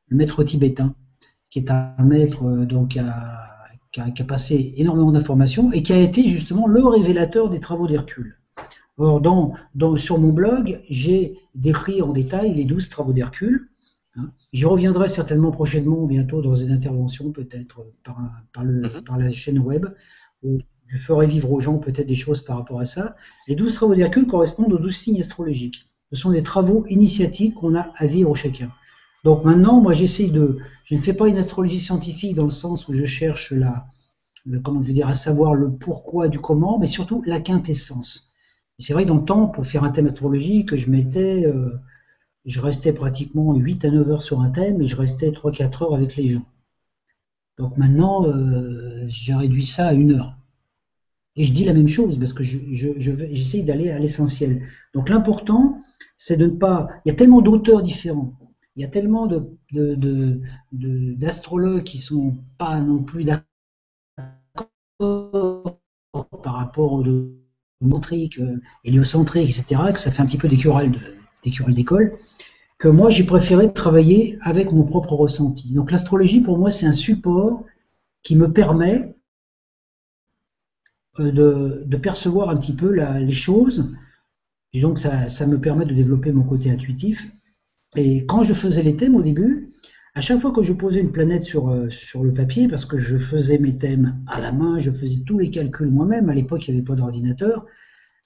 le maître tibétain, qui est un maître euh, donc, qui a, passé énormément d'informations et qui a été justement le révélateur des travaux d'Hercule. Or, dans, sur mon blog, j'ai décrit en détail les douze travaux d'Hercule. Hein. J'y reviendrai certainement prochainement, bientôt, dans une intervention, peut-être par, par, mhm. par, la chaîne web, où je ferai vivre aux gens peut-être des choses par rapport à ça. Les douze travaux d'Hercule correspondent aux douze signes astrologiques. Ce sont des travaux initiatiques qu'on a à vivre chacun. Donc maintenant, moi, j'essaie de, je ne fais pas une astrologie scientifique dans le sens où je cherche la, comment je veux dire, à savoir le pourquoi du comment, mais surtout la quintessence. c'est vrai, dans le temps, pour faire un thème astrologique, je mettais, euh, je restais pratiquement 8 à 9 heures sur un thème et je restais 3-4 heures avec les gens. Donc maintenant, euh, j'ai réduit ça à une heure. Et je dis la même chose parce que j'essaie d'aller à l'essentiel. Donc l'important, c'est de ne pas. Il y a tellement d'auteurs différents, il y a tellement d'astrologues qui sont pas non plus d'accord par rapport aux montriques, euh, héliocentriques, etc., que ça fait un petit peu des querelles d'école, que moi j'ai préféré travailler avec mon propre ressenti. Donc l'astrologie pour moi c'est un support qui me permet euh, de, percevoir un petit peu les choses Disons que ça, me permet de développer mon côté intuitif. Et quand je faisais les thèmes au début, à chaque fois que je posais une planète sur, euh, sur le papier, parce que je faisais mes thèmes à la main, je faisais tous les calculs moi-même, à l'époque il n'y avait pas d'ordinateur,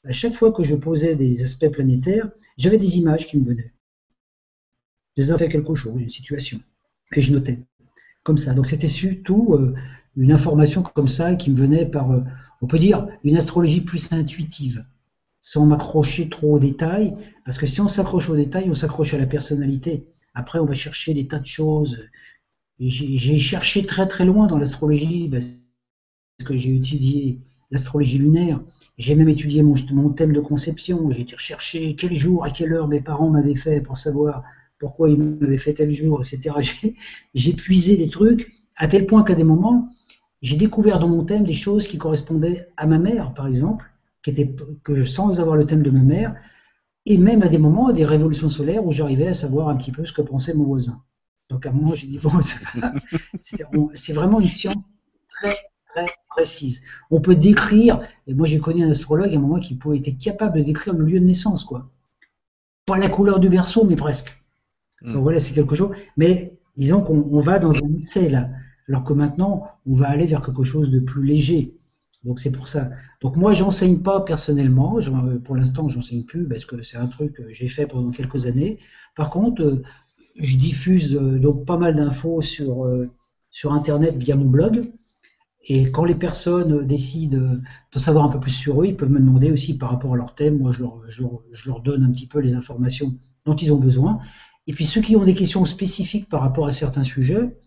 à chaque fois que je posais des aspects planétaires, j'avais des images qui me venaient. Des fait quelque chose, une situation. Et je notais. Comme ça. Donc c'était surtout euh, une information comme ça qui me venait par, euh, on peut dire, une astrologie plus intuitive sans m'accrocher trop aux détails, parce que si on s'accroche aux détails, on s'accroche à la personnalité. Après, on va chercher des tas de choses. J'ai cherché très très loin dans l'astrologie, parce que j'ai étudié l'astrologie lunaire. J'ai même étudié mon, mon, thème de conception. J'ai été rechercher quel jour, à quelle heure mes parents m'avaient fait pour savoir pourquoi ils m'avaient fait tel jour, etc. J'ai puisé des trucs à tel point qu'à des moments, j'ai découvert dans mon thème des choses qui correspondaient à ma mère, par exemple, qui était que sans avoir le thème de ma mère, et même à des moments, des révolutions solaires où j'arrivais à savoir un petit peu ce que pensait mon voisin. Donc à un moment, j'ai dit, bon, c'est vraiment une science très, très précise. On peut décrire, et moi j'ai connu un astrologue à un moment qui pouvait être capable de décrire le lieu de naissance, quoi. Pas la couleur du berceau, mais presque. Hmm. Donc voilà, c'est quelque chose. Mais disons qu'on va dans un excès là. alors que maintenant, on va aller vers quelque chose de plus léger. Donc c'est pour ça. Donc moi, j'enseigne pas personnellement. Pour l'instant, j'enseigne plus parce que c'est un truc que j'ai fait pendant quelques années. Par contre, je diffuse donc pas mal d'infos sur sur Internet via mon blog. Et quand les personnes décident de savoir un peu plus sur eux, ils peuvent me demander aussi par rapport à leur thème. Moi, je leur, je leur, donne un petit peu les informations dont ils ont besoin. Et puis ceux qui ont des questions spécifiques par rapport à certains sujets,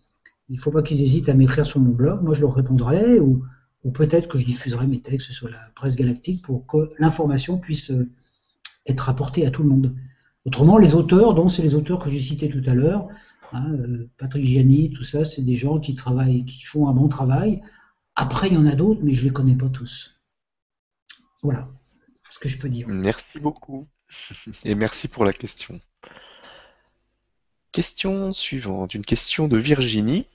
il ne faut pas qu'ils hésitent à m'écrire sur mon blog. Moi, je leur répondrai ou, ou peut-être que je diffuserai mes textes sur la presse galactique pour que l'information puisse euh, être apportée à tout le monde. Autrement, les auteurs, dont c'est les auteurs que j'ai cités tout à l'heure, hein, euh, Patrick Gianni, tout ça, c'est des gens qui travaillent, qui font un bon travail. Après, il y en a d'autres, mais je ne les connais pas tous. Voilà ce que je peux dire. Merci beaucoup. Et merci pour la question. Question suivante, une question de Virginie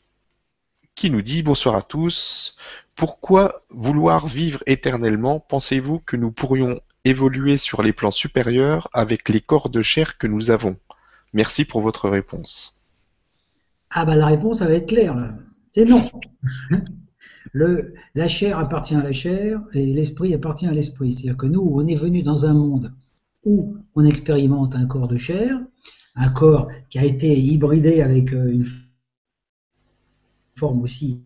qui nous dit bonsoir à tous. Pourquoi vouloir vivre éternellement? Pensez-vous que nous pourrions évoluer sur les plans supérieurs avec les corps de chair que nous avons? Merci pour votre réponse. Ah bah la réponse, va être claire. C'est non. Le, la chair appartient à la chair et l'esprit appartient à l'esprit. C'est-à-dire que nous, on est venu dans un monde où on expérimente un corps de chair, un corps qui a été hybridé avec euh, une forme aussi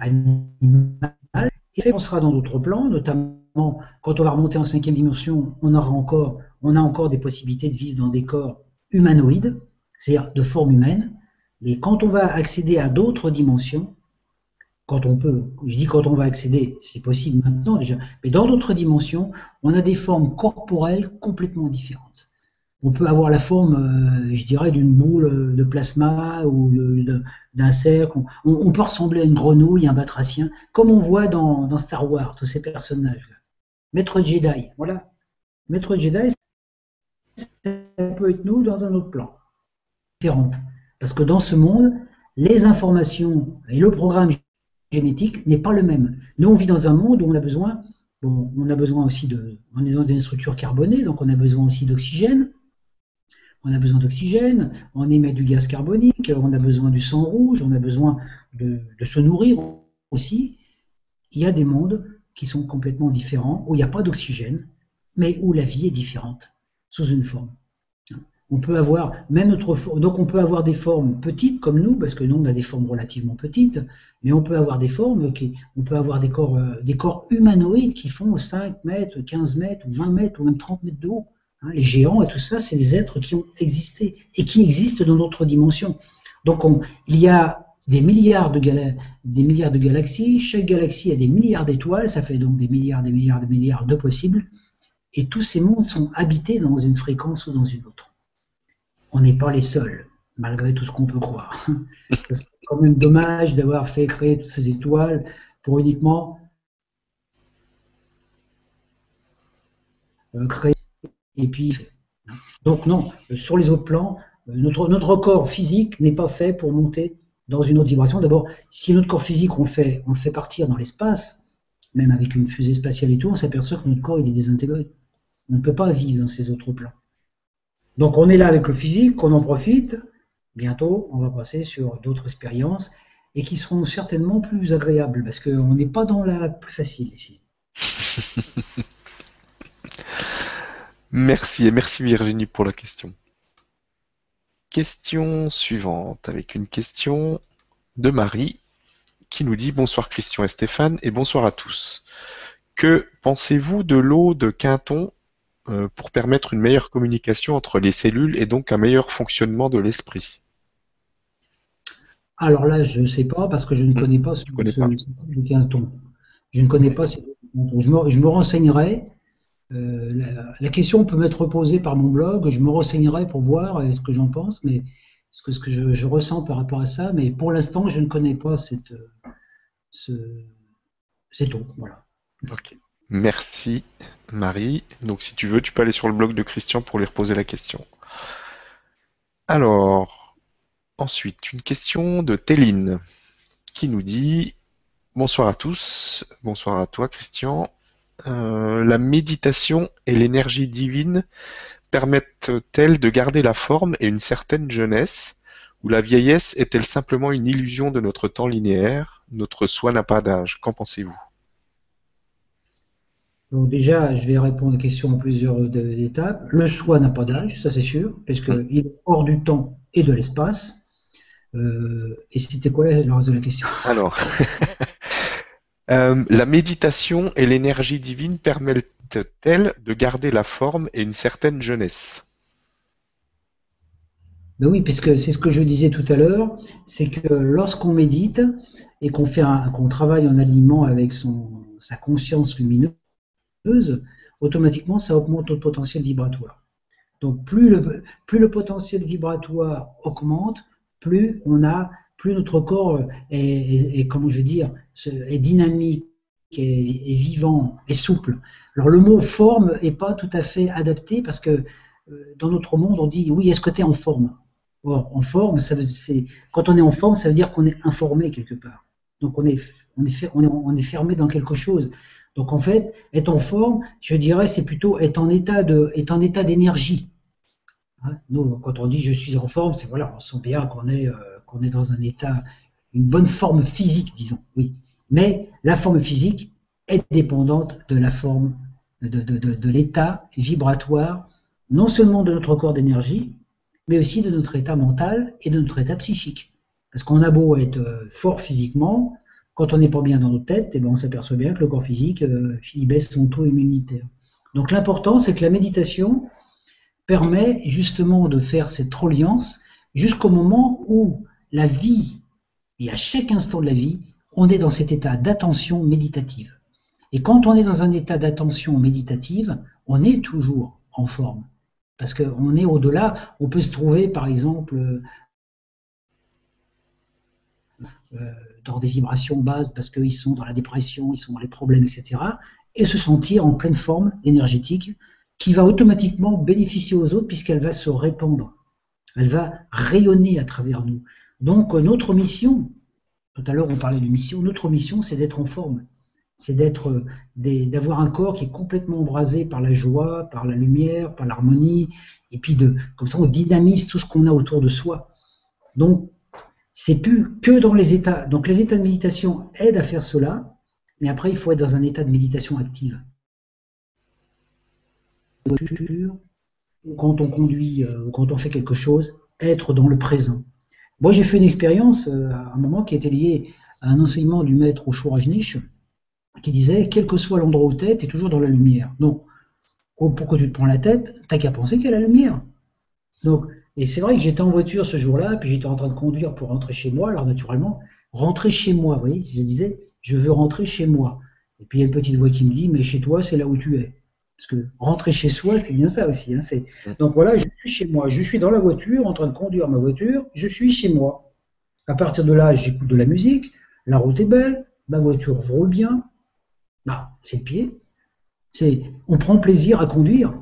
animale, et on sera dans d'autres plans, notamment quand on va remonter en cinquième dimension, on aura encore, a encore des possibilités de vivre dans des corps humanoïdes, c'est-à-dire de forme humaine. Mais quand on va accéder à d'autres dimensions, quand on peut, je dis quand on va accéder, c'est possible maintenant déjà, mais dans d'autres dimensions, on a des formes corporelles complètement différentes. On peut avoir la forme, euh, je dirais, d'une boule de plasma ou d'un cercle. On, peut ressembler à une grenouille, un batracien, comme on voit dans, Star Wars, tous ces personnages-là. Maître Jedi, voilà. Maître Jedi, ça peut être nous dans un autre plan. Différente. Parce que dans ce monde, les informations et le programme génétique n'est pas le même. Nous, on vit dans un monde où on a besoin, on a besoin aussi de, on est dans des structures carbonées, donc on a besoin aussi d'oxygène. On a besoin d'oxygène, on émet du gaz carbonique, on a besoin du sang rouge, on a besoin de, se nourrir aussi. Il y a des mondes qui sont complètement différents, où il n'y a pas d'oxygène, mais où la vie est différente, sous une forme. On peut avoir même notre donc on peut avoir des formes petites comme nous parce que nous on a des formes relativement petites, mais on peut avoir des formes qui on peut avoir des corps euh, des corps humanoïdes qui font 5 mètres, 15 mètres, 20 mètres ou même 30 mètres de haut. Hein, les géants et tout ça, c'est des êtres qui ont existé et qui existent dans d'autres dimensions. Donc il y a des milliards, de galaxies, chaque galaxie a des milliards d'étoiles, ça fait donc des milliards, des milliards, des milliards de possibles, et tous ces mondes sont habités dans une fréquence ou dans une autre on n'est pas les seuls, malgré tout ce qu'on peut croire. C'est quand même dommage d'avoir fait créer toutes ces étoiles pour uniquement euh, créer et puis donc non, sur les autres plans, notre, notre corps physique n'est pas fait pour monter dans une autre vibration. D'abord, si notre corps physique on fait, on le fait partir dans l'espace, même avec une fusée spatiale et tout, on s'aperçoit que notre corps il est désintégré. On ne peut pas vivre dans ces autres plans. Donc on est là avec le physique, on en profite. Bientôt, on va passer sur d'autres expériences et qui seront certainement plus agréables parce qu'on n'est pas dans la plus facile ici. merci et merci Virginie pour la question. Question suivante avec une question de Marie qui nous dit bonsoir Christian et Stéphane et bonsoir à tous. Que pensez-vous de l'eau de Quinton euh, pour permettre une meilleure communication entre les cellules et donc un meilleur fonctionnement de l'esprit? Alors là, je ne sais pas parce que je ne hmm. connais pas ce, connais pas. Quinton. Je ne connais pas. Je me, je me renseignerai. Euh, la, question peut m'être posée par mon blog. Je me renseignerai pour voir ce que j'en pense, mais ce que, ce que je, ressens par rapport à ça. Mais pour l'instant, je ne connais pas cette, ce, cette eau. Voilà. Merci Marie. Donc si tu veux, tu peux aller sur le blog de Christian pour lui reposer la question. Alors, ensuite, une question de Téline qui nous dit Bonsoir à tous, bonsoir à toi Christian. Euh, la méditation et l'énergie divine permettent-elles de garder la forme et une certaine jeunesse Ou la vieillesse est-elle simplement une illusion de notre temps linéaire? Notre soi n'a pas d'âge. Qu'en pensez-vous? Donc déjà, je vais répondre aux questions en plusieurs étapes. Le soi n'a pas d'âge, ça c'est sûr, puisqu'il est hors du temps et de l'espace. Euh, et c'était quoi le reste de la question? Alors, euh, la méditation et l'énergie divine permettent-elles de garder la forme et une certaine jeunesse? Ben oui, puisque c'est ce que je disais tout à l'heure, c'est que lorsqu'on médite et qu'on travaille en alignement avec sa conscience lumineuse, automatiquement, ça augmente notre potentiel vibratoire. Donc, plus le, plus le potentiel vibratoire augmente, plus on a, plus notre corps est, comment je veux dire, est dynamique, est, vivant, est souple. Alors, le mot forme n'est pas tout à fait adapté parce que euh, dans notre monde, on dit oui, est-ce que tu es en forme? Or, en forme, quand on est en forme, ça veut dire qu'on est informé quelque part. Donc, on est, on est, on est fermé dans quelque chose. Donc en fait, être en forme, je dirais, c'est plutôt être en état de, être en état d'énergie. Hein, nous, quand on dit je suis en forme, c'est voilà, on sent bien qu'on est, euh, qu'on est dans un état, une bonne forme physique, disons. Oui. Mais la forme physique est dépendante de la forme, de, l'état vibratoire, non seulement de notre corps d'énergie, mais aussi de notre état mental et de notre état psychique. Parce qu'on a beau être euh, fort physiquement, quand on n'est pas bien dans notre tête, eh ben on s'aperçoit bien que le corps physique, euh, baisse son taux immunitaire. Donc l'important, c'est que la méditation permet justement de faire cette reliance jusqu'au moment où la vie, et à chaque instant de la vie, on est dans cet état d'attention méditative. Et quand on est dans un état d'attention méditative, on est toujours en forme. Parce qu'on est au-delà, on peut se trouver par exemple euh, dans des vibrations basses parce qu'ils sont dans la dépression, ils sont dans les problèmes, etc. Et se sentir en pleine forme énergétique qui va automatiquement bénéficier aux autres puisqu'elle va se répandre. Elle va rayonner à travers nous. Donc notre mission, tout à l'heure on parlait de mission, notre mission c'est d'être en forme. C'est d'être, d'avoir un corps qui est complètement embrasé par la joie, par la lumière, par l'harmonie, et puis de, comme ça on dynamise tout ce qu'on a autour de soi. Donc c'est plus que dans les états. Donc les états de méditation aident à faire cela, mais après il faut être dans un état de méditation active. Quand on conduit, euh, quand on fait quelque chose, être dans le présent. Moi j'ai fait une expérience euh, à un moment qui était liée à un enseignement du maître au Niche qui disait quel que soit l'endroit où tu es, tu es toujours dans la lumière. Donc, pourquoi tu te prends la tête? T'as qu'à penser qu'il y a la lumière. Donc, et c'est vrai que j'étais en voiture ce jour-là, puis j'étais en train de conduire pour rentrer chez moi. Alors naturellement, rentrer chez moi, vous voyez, je disais, je veux rentrer chez moi. Et puis il y a une petite voix qui me dit, mais chez toi, c'est là où tu es. Parce que rentrer chez soi, c'est bien ça aussi. Hein, donc voilà, je suis chez moi. Je suis dans la voiture, en train de conduire ma voiture. Je suis chez moi. À partir de là, j'écoute de la musique. La route est belle. Ma voiture roule bien. Bah, c'est le pied. C'est, on prend plaisir à conduire.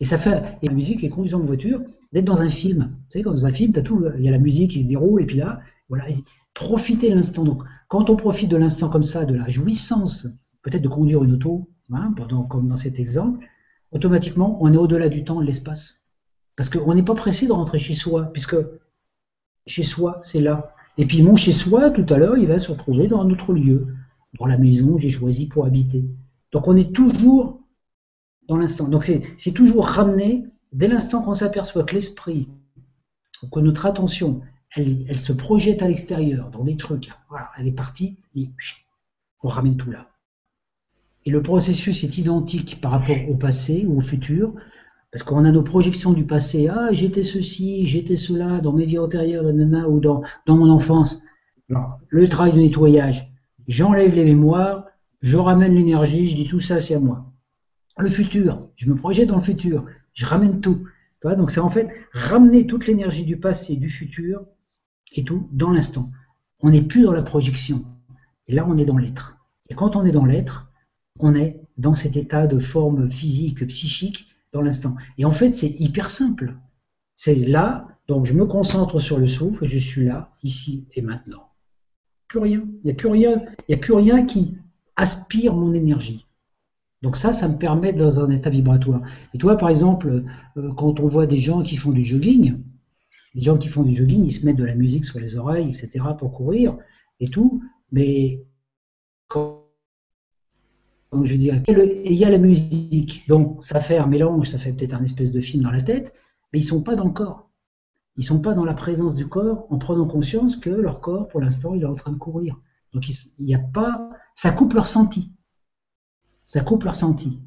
Et ça fait, et la musique et conduisant de voiture, d'être dans un film. Vous savez, dans un film, as tout, il y a la musique qui se déroule, et puis là, voilà, profitez de l'instant. Donc, quand on profite de l'instant comme ça, de la jouissance, peut-être de conduire une auto, hein, pendant, comme dans cet exemple, automatiquement, on est au-delà du temps de l'espace. Parce qu'on n'est pas pressé de rentrer chez soi, puisque chez soi, c'est là. Et puis mon chez soi, tout à l'heure, il va se retrouver dans un autre lieu, dans la maison que j'ai choisi pour habiter. Donc on est toujours dans l'instant. Donc c'est toujours ramener, dès l'instant qu'on s'aperçoit que l'esprit, que notre attention, elle, se projette à l'extérieur, dans des trucs, voilà, elle est partie, et on ramène tout là. Et le processus est identique par rapport au passé ou au futur, parce qu'on a nos projections du passé, ah j'étais ceci, j'étais cela, dans mes vies antérieures, ou dans, dans mon enfance. Le travail de nettoyage, j'enlève les mémoires, je ramène l'énergie, je dis tout ça c'est à moi le futur, je me projette dans le futur, je ramène tout. Donc c'est en fait ramener toute l'énergie du passé, du futur et tout dans l'instant. On n'est plus dans la projection. Et là, on est dans l'être. Et quand on est dans l'être, on est dans cet état de forme physique, psychique, dans l'instant. Et en fait, c'est hyper simple. C'est là, donc je me concentre sur le souffle, je suis là, ici et maintenant. Plus rien. Il n'y a plus rien. Il n'y a plus rien qui aspire mon énergie. Donc ça, ça me permet dans un état vibratoire. Et toi, par exemple, euh, quand on voit des gens qui font du jogging, les gens qui font du jogging, ils se mettent de la musique sur les oreilles, etc., pour courir et tout, mais quand, je dis, il y a la musique, donc ça fait un mélange, ça fait peut-être un espèce de film dans la tête, mais ils sont pas dans le corps. Ils sont pas dans la présence du corps en prenant conscience que leur corps, pour l'instant, il est en train de courir. Donc il n'y a pas, ça coupe leur senti ça coupe leur ressenti.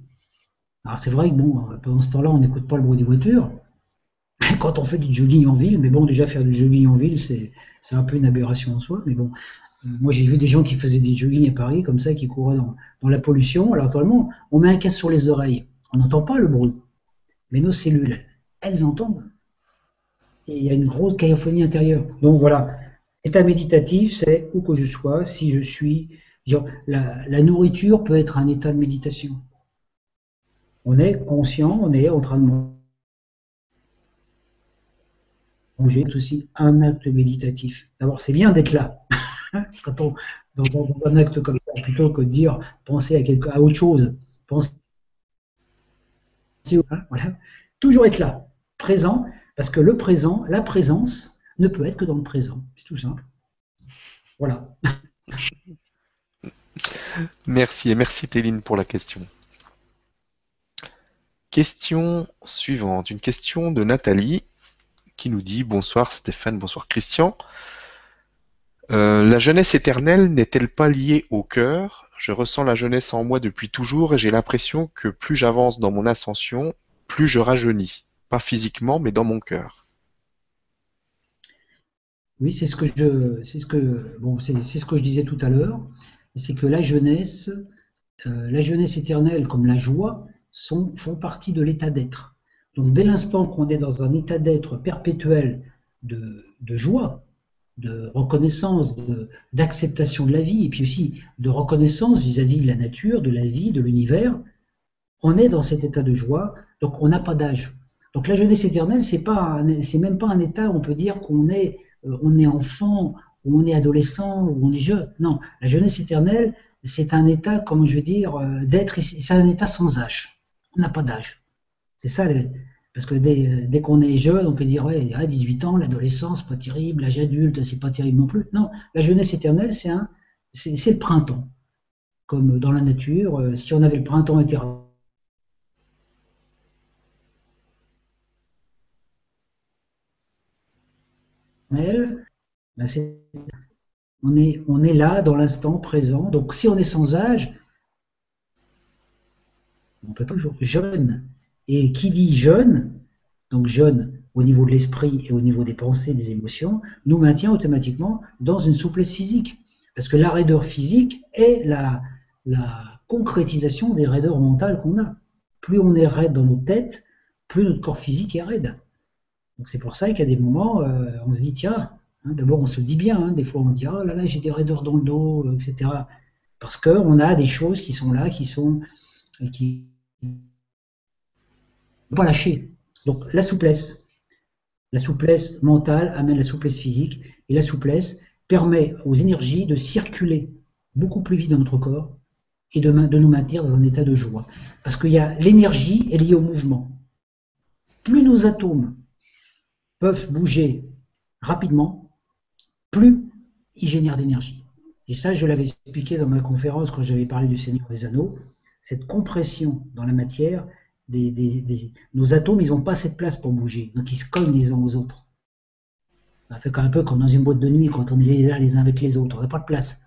Alors c'est vrai que bon, pendant ce temps-là, on n'écoute pas le bruit des voitures. Quand on fait du jogging en ville, mais bon, déjà faire du jogging en ville, c'est un peu une aberration en soi. Mais bon, euh, moi j'ai vu des gens qui faisaient des jogging à Paris comme ça, qui couraient dans, la pollution. Alors actuellement, on met un casque sur les oreilles, on n'entend pas le bruit, mais nos cellules, elles entendent. Et il y a une grosse cacophonie intérieure. Donc voilà, état méditatif, c'est où que je sois, si je suis la, nourriture peut être un état de méditation. On est conscient, on est en train de manger, c'est aussi un acte méditatif. D'abord, c'est bien d'être là. Quand on dans, un acte comme ça, plutôt que de dire penser à, quelque, à autre chose, penser voilà. toujours être là, présent, parce que le présent, la présence, ne peut être que dans le présent. C'est tout simple. Voilà. Merci et merci Téline pour la question. Question suivante, une question de Nathalie qui nous dit bonsoir Stéphane, bonsoir Christian. Euh, la jeunesse éternelle n'est-elle pas liée au cœur? Je ressens la jeunesse en moi depuis toujours et j'ai l'impression que plus j'avance dans mon ascension, plus je rajeunis. Pas physiquement, mais dans mon cœur. Oui, c'est ce que je, disais tout à l'heure c'est que la jeunesse, euh, la jeunesse éternelle comme la joie, font partie de l'état d'être. Donc dès l'instant qu'on est dans un état d'être perpétuel de, joie, de reconnaissance, d'acceptation de, la vie, et puis aussi de reconnaissance vis-à-vis de la nature, de la vie, de l'univers, on est dans cet état de joie, donc on n'a pas d'âge. Donc la jeunesse éternelle, c'est pas, c'est même pas un état où on peut dire qu'on est, euh, est enfant, où on est adolescent, où on est jeune. Non, la jeunesse éternelle, c'est un état, comme je veux dire, euh, d'être, c'est un état sans âge. On n'a pas d'âge. C'est ça, parce que dès, qu'on est jeune, on peut dire, ouais, 18 ans, l'adolescence, pas terrible, l'âge adulte, c'est pas terrible non plus. Non, la jeunesse éternelle, c'est un, le printemps. Comme dans la nature, euh, si on avait le printemps éternel, Ben, on, est, on est là dans l'instant présent. Donc si on est sans âge, on peut toujours jeune. Et qui dit jeune, donc jeune au niveau de l'esprit et au niveau des pensées, des émotions, nous maintient automatiquement dans une souplesse physique. Parce que la raideur physique est la, concrétisation des raideurs mentales qu'on a. Plus on est raide dans nos têtes, plus notre corps physique est raide. Donc c'est pour ça qu'à des moments, euh, on se dit, tiens, Hein, d'abord, on se dit bien, hein, des fois on dit oh là là, j'ai des raideurs dans le dos, euh, etc. Parce qu'on a des choses qui sont là, qui sont qui ne pas lâcher. Donc la souplesse, la souplesse mentale amène la souplesse physique et la souplesse permet aux énergies de circuler beaucoup plus vite dans notre corps et de, nous maintenir dans un état de joie. Parce qu'il y a l'énergie est liée au mouvement. Plus nos atomes peuvent bouger rapidement, plus il génère d'énergie. Et ça, je l'avais expliqué dans ma conférence quand j'avais parlé du Seigneur des Anneaux. Cette compression dans la matière, nos atomes, ils n'ont pas cette place pour bouger. Donc ils se cognent les uns aux autres. Ça fait un peu comme dans une boîte de nuit quand on est là les uns avec les autres. On n'a pas de place.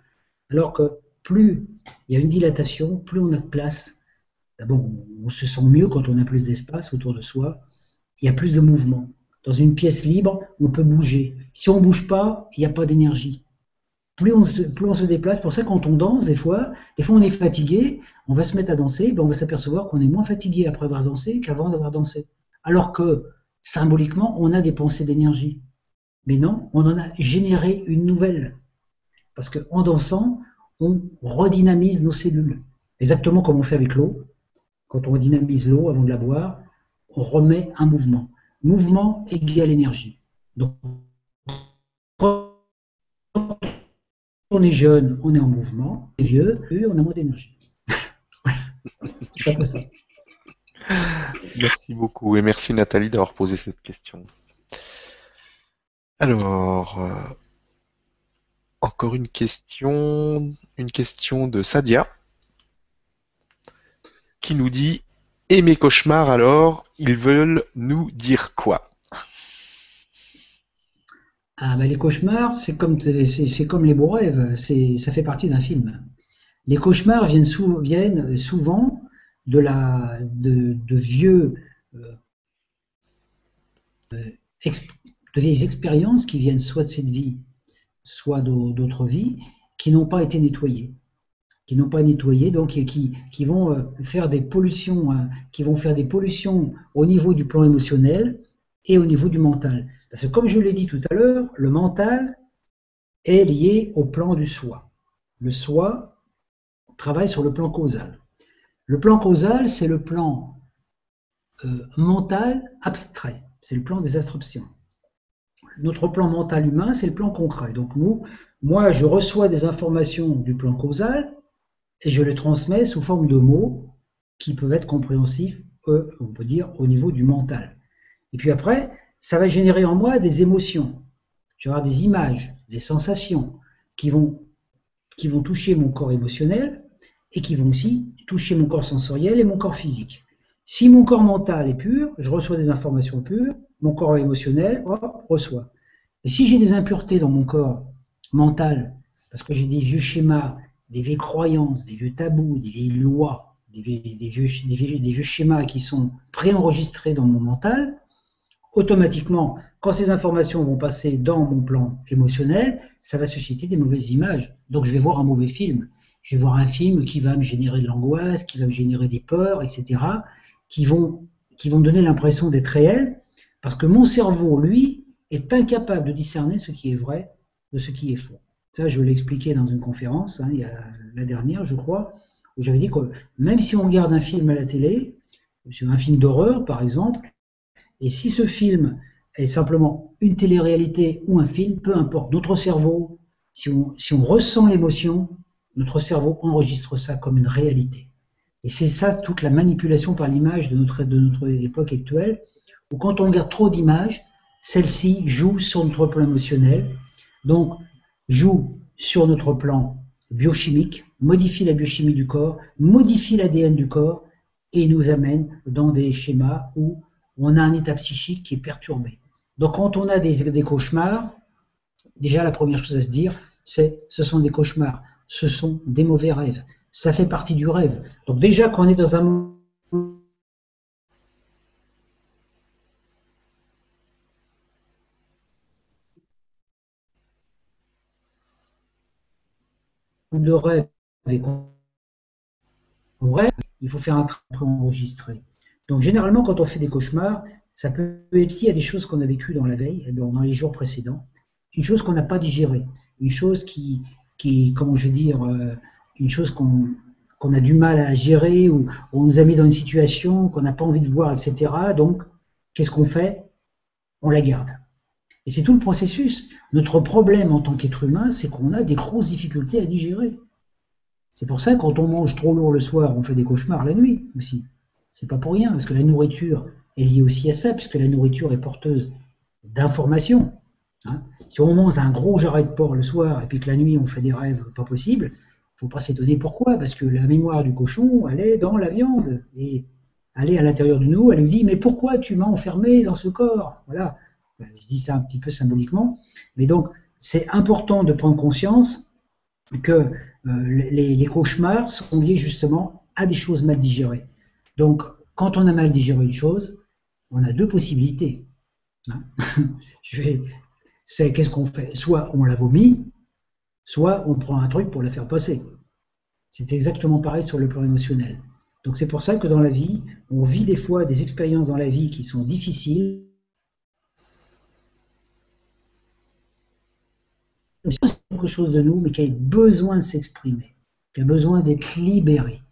Alors que plus il y a une dilatation, plus on a de place. D'abord, on se sent mieux quand on a plus d'espace autour de soi. Il y a plus de mouvement. Dans une pièce libre, on peut bouger. Si on ne bouge pas, il n'y a pas d'énergie. Plus on, se, déplace, pour ça quand on danse, des fois, des fois on est fatigué, on va se mettre à danser, ben on va s'apercevoir qu'on est moins fatigué après avoir dansé qu'avant d'avoir dansé. Alors que symboliquement, on a des pensées d'énergie. Mais non, on en a généré une nouvelle. Parce qu'en dansant, on redynamise nos cellules. Exactement comme on fait avec l'eau. Quand on redynamise l'eau avant de la boire, on remet un mouvement. Mouvement égale énergie. Donc, on est jeune, on est en mouvement, et vieux, on a moins d'énergie. C'est pas ça. Merci beaucoup et merci Nathalie d'avoir posé cette question. Alors, euh, encore une question, une question de Sadia qui nous dit Et mes cauchemars alors, ils veulent nous dire quoi? Ah ben les cauchemars, c'est comme c'est comme les beaux rêves, c'est ça fait partie d'un film. Les cauchemars viennent, sou- viennent souvent de la de, de vieux euh, euh, de vieilles expériences qui viennent soit de cette vie, soit d'au- d'autres vies, qui n'ont pas été nettoyées, qui n'ont pas nettoyé, donc qui, qui vont euh, faire des pollutions, qui vont faire des pollutions au niveau du plan émotionnel et au niveau du mental. Parce que comme je l'ai dit tout à l'heure, le mental est lié au plan du soi. Le soi travaille sur le plan causal. Le plan causal, c'est le plan euh, mental abstrait, c'est le plan des abstractions. Notre plan mental humain, c'est le plan concret. Donc nous, moi, je reçois des informations du plan causal et je les transmets sous forme de mots qui peuvent être compréhensifs, on peut dire, au niveau du mental. Et puis après, ça va générer en moi des émotions. Tu vas avoir des images, des sensations qui vont, qui vont toucher mon corps émotionnel et qui vont aussi toucher mon corps sensoriel et mon corps physique. Si mon corps mental est pur, je reçois des informations pures, mon corps émotionnel reçoit. Et si j'ai des impuretés dans mon corps mental, parce que j'ai des vieux schémas, des vieilles croyances, des vieux tabous, des vieilles lois, des vieux, des vieux schémas qui sont préenregistrés dans mon mental, automatiquement, quand ces informations vont passer dans mon plan émotionnel, ça va susciter des mauvaises images. Donc je vais voir un mauvais film. Je vais voir un film qui va me générer de l'angoisse, qui va me générer des peurs, etc., qui vont, qui vont me donner l'impression d'être réel, parce que mon cerveau, lui, est incapable de discerner ce qui est vrai de ce qui est faux. Ça, je l'ai expliqué dans une conférence, hein, il y a la dernière, je crois, où j'avais dit que même si on regarde un film à la télé, un film d'horreur par exemple, et si ce film est simplement une télé-réalité ou un film, peu importe, notre cerveau, si on, ressent l'émotion, notre cerveau enregistre ça comme une réalité. Et c'est ça toute la manipulation par l'image de notre, de notre époque actuelle, où quand on regarde trop d'images, celles-ci jouent sur notre plan émotionnel, donc jouent sur notre plan biochimique, modifient la biochimie du corps, modifient l'ADN du corps et nous amènent dans des schémas où on a un état psychique qui est perturbé. Donc quand on a des, cauchemars, déjà la première chose à se dire, c'est ce sont des cauchemars, ce sont des mauvais rêves. Ça fait partie du rêve. Donc déjà qu'on est dans un qu'on rêve, il faut faire un travail enregistré. Donc généralement, quand on fait des cauchemars, ça peut être lié à des choses qu'on a vécues dans la veille, dans, les jours précédents, une chose qu'on n'a pas digérée, une chose qui, comment je vais dire, euh, une chose qu'on qu'on a du mal à gérer ou on nous a mis dans une situation qu'on n'a pas envie de voir, etc. Donc, qu'est-ce qu'on fait? On la garde. Et c'est tout le processus. Notre problème en tant qu'être humain, c'est qu'on a des grosses difficultés à digérer. C'est pour ça que quand on mange trop lourd le soir, on fait des cauchemars la nuit aussi. C'est pas pour rien, parce que la nourriture est liée aussi à ça, puisque la nourriture est porteuse d'informations. Hein. si on mange un gros jarret de porc le soir et puis que la nuit on fait des rêves pas possibles, faut pas s'étonner pourquoi, parce que la mémoire du cochon, elle est dans la viande et elle est à l'intérieur de nous. Elle lui dit mais pourquoi tu m'as enfermé dans ce corps? Voilà. Je dis ça un petit peu symboliquement, mais donc c'est important de prendre conscience que euh, les, cauchemars sont liés justement à des choses mal digérées. Donc, quand on a mal digéré une chose, on a deux possibilités. Hein qu'est-ce qu'on fait? Soit on la vomit, soit on prend un truc pour la faire passer. C'est exactement pareil sur le plan émotionnel. Donc c'est pour ça que dans la vie, on vit des fois des expériences dans la vie qui sont difficiles. C'est quelque chose de nous, mais qui a besoin de s'exprimer, qui a besoin d'être libéré.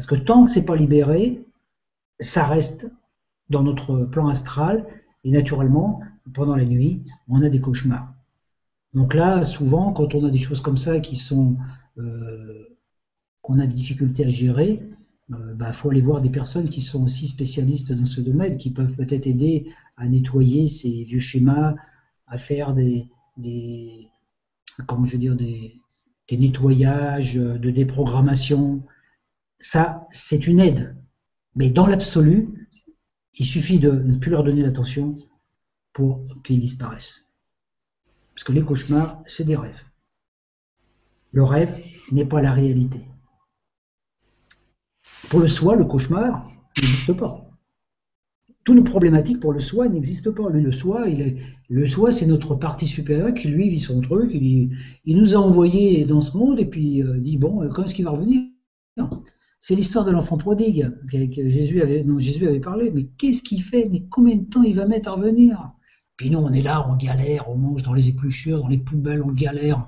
Parce que tant que c'est pas libéré, ça reste dans notre plan astral et naturellement, pendant la nuit, on a des cauchemars. Donc là, souvent, quand on a des choses comme ça qui sont, euh, qu'on a des difficultés à gérer, il euh, bah, faut aller voir des personnes qui sont aussi spécialistes dans ce domaine, qui peuvent peut-être aider à nettoyer ces vieux schémas, à faire des, comment je veux dire, des, des nettoyages, de déprogrammation. Ça, c'est une aide. Mais dans l'absolu, il suffit de ne plus leur donner d'attention pour qu'ils disparaissent. Parce que les cauchemars, c'est des rêves. Le rêve n'est pas la réalité. Pour le soi, le cauchemar n'existe pas. Toutes nos problématiques pour le soi n'existent pas. le soi, le soi, c'est notre partie supérieure qui lui vit son truc. Il, il nous a envoyés dans ce monde et puis euh, dit bon, quand est-ce qu'il va revenir? C'est l'histoire de l'enfant prodigue que, Jésus avait, dont Jésus avait parlé. Mais qu'est-ce qu'il fait? Mais combien de temps il va mettre à revenir? Puis nous, on est là, on galère, on mange dans les épluchures, dans les poubelles, on galère.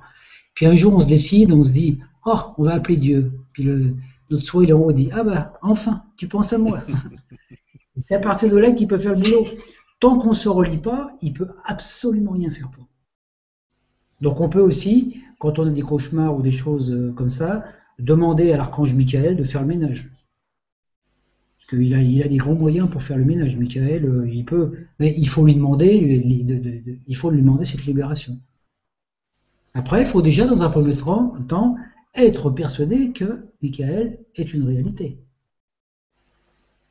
Puis un jour, on se décide, on se dit oh, on va appeler Dieu. Puis le, notre est en haut, dit ah bah enfin, tu penses à moi. C'est à partir de là qu'il peut faire le boulot. Tant qu'on ne se relie pas, il peut absolument rien faire pour. Donc on peut aussi, quand on a des cauchemars ou des choses euh, comme ça, demander à l'archange Michael de faire le ménage. Parce qu'il a, il a des grands moyens pour faire le ménage. Michael, euh, il peut, mais il faut lui demander, il faut lui demander cette libération. Après, il faut déjà, dans un premier temps, être persuadé que Michael est une réalité.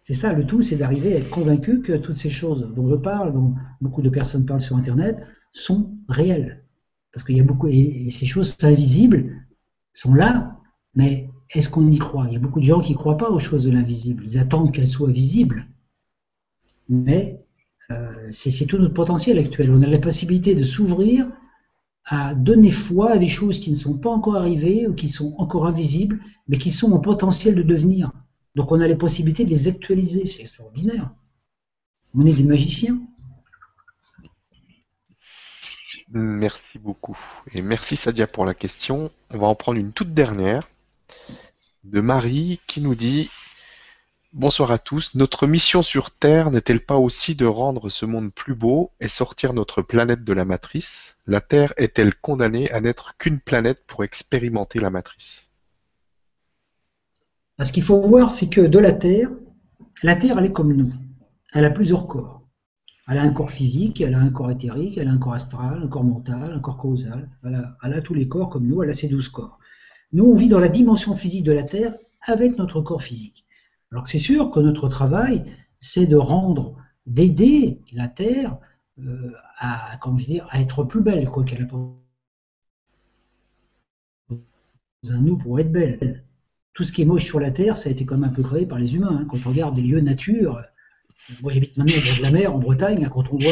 C'est ça, le tout, c'est d'arriver à être convaincu que toutes ces choses dont je parle, dont beaucoup de personnes parlent sur Internet, sont réelles. Parce qu'il y a beaucoup, et, ces choses invisibles sont là, mais est-ce qu'on y croit? Il y a beaucoup de gens qui ne croient pas aux choses de l'invisible. Ils attendent qu'elles soient visibles. Mais euh, c'est tout notre potentiel actuel. On a la possibilité de s'ouvrir à donner foi à des choses qui ne sont pas encore arrivées ou qui sont encore invisibles, mais qui sont en potentiel de devenir. Donc on a les possibilités de les actualiser, c'est extraordinaire. On est des magiciens. Merci beaucoup. Et merci Sadia pour la question. On va en prendre une toute dernière de Marie qui nous dit Bonsoir à tous. Notre mission sur Terre n'est-elle pas aussi de rendre ce monde plus beau et sortir notre planète de la matrice? La Terre est-elle condamnée à n'être qu'une planète pour expérimenter la matrice? Ce qu'il faut voir, c'est que de la Terre, la Terre, elle est comme nous. Elle a plusieurs corps. Elle a un corps physique, elle a un corps éthérique, elle a un corps astral, un corps mental, un corps causal. Elle a, tous les corps comme nous, elle a ses douze corps. Nous, on vit dans la dimension physique de la Terre avec notre corps physique. Alors c'est sûr que notre travail, c'est de rendre, d'aider la Terre euh, à, je dire, à être plus belle, quoi qu'elle a un nous pour être belle tout ce qui est moche sur la Terre, ça a été quand même un peu créé par les humains. Hein. Quand on regarde des lieux nature, moi j'habite maintenant au bord de la mer, en Bretagne, quand on voit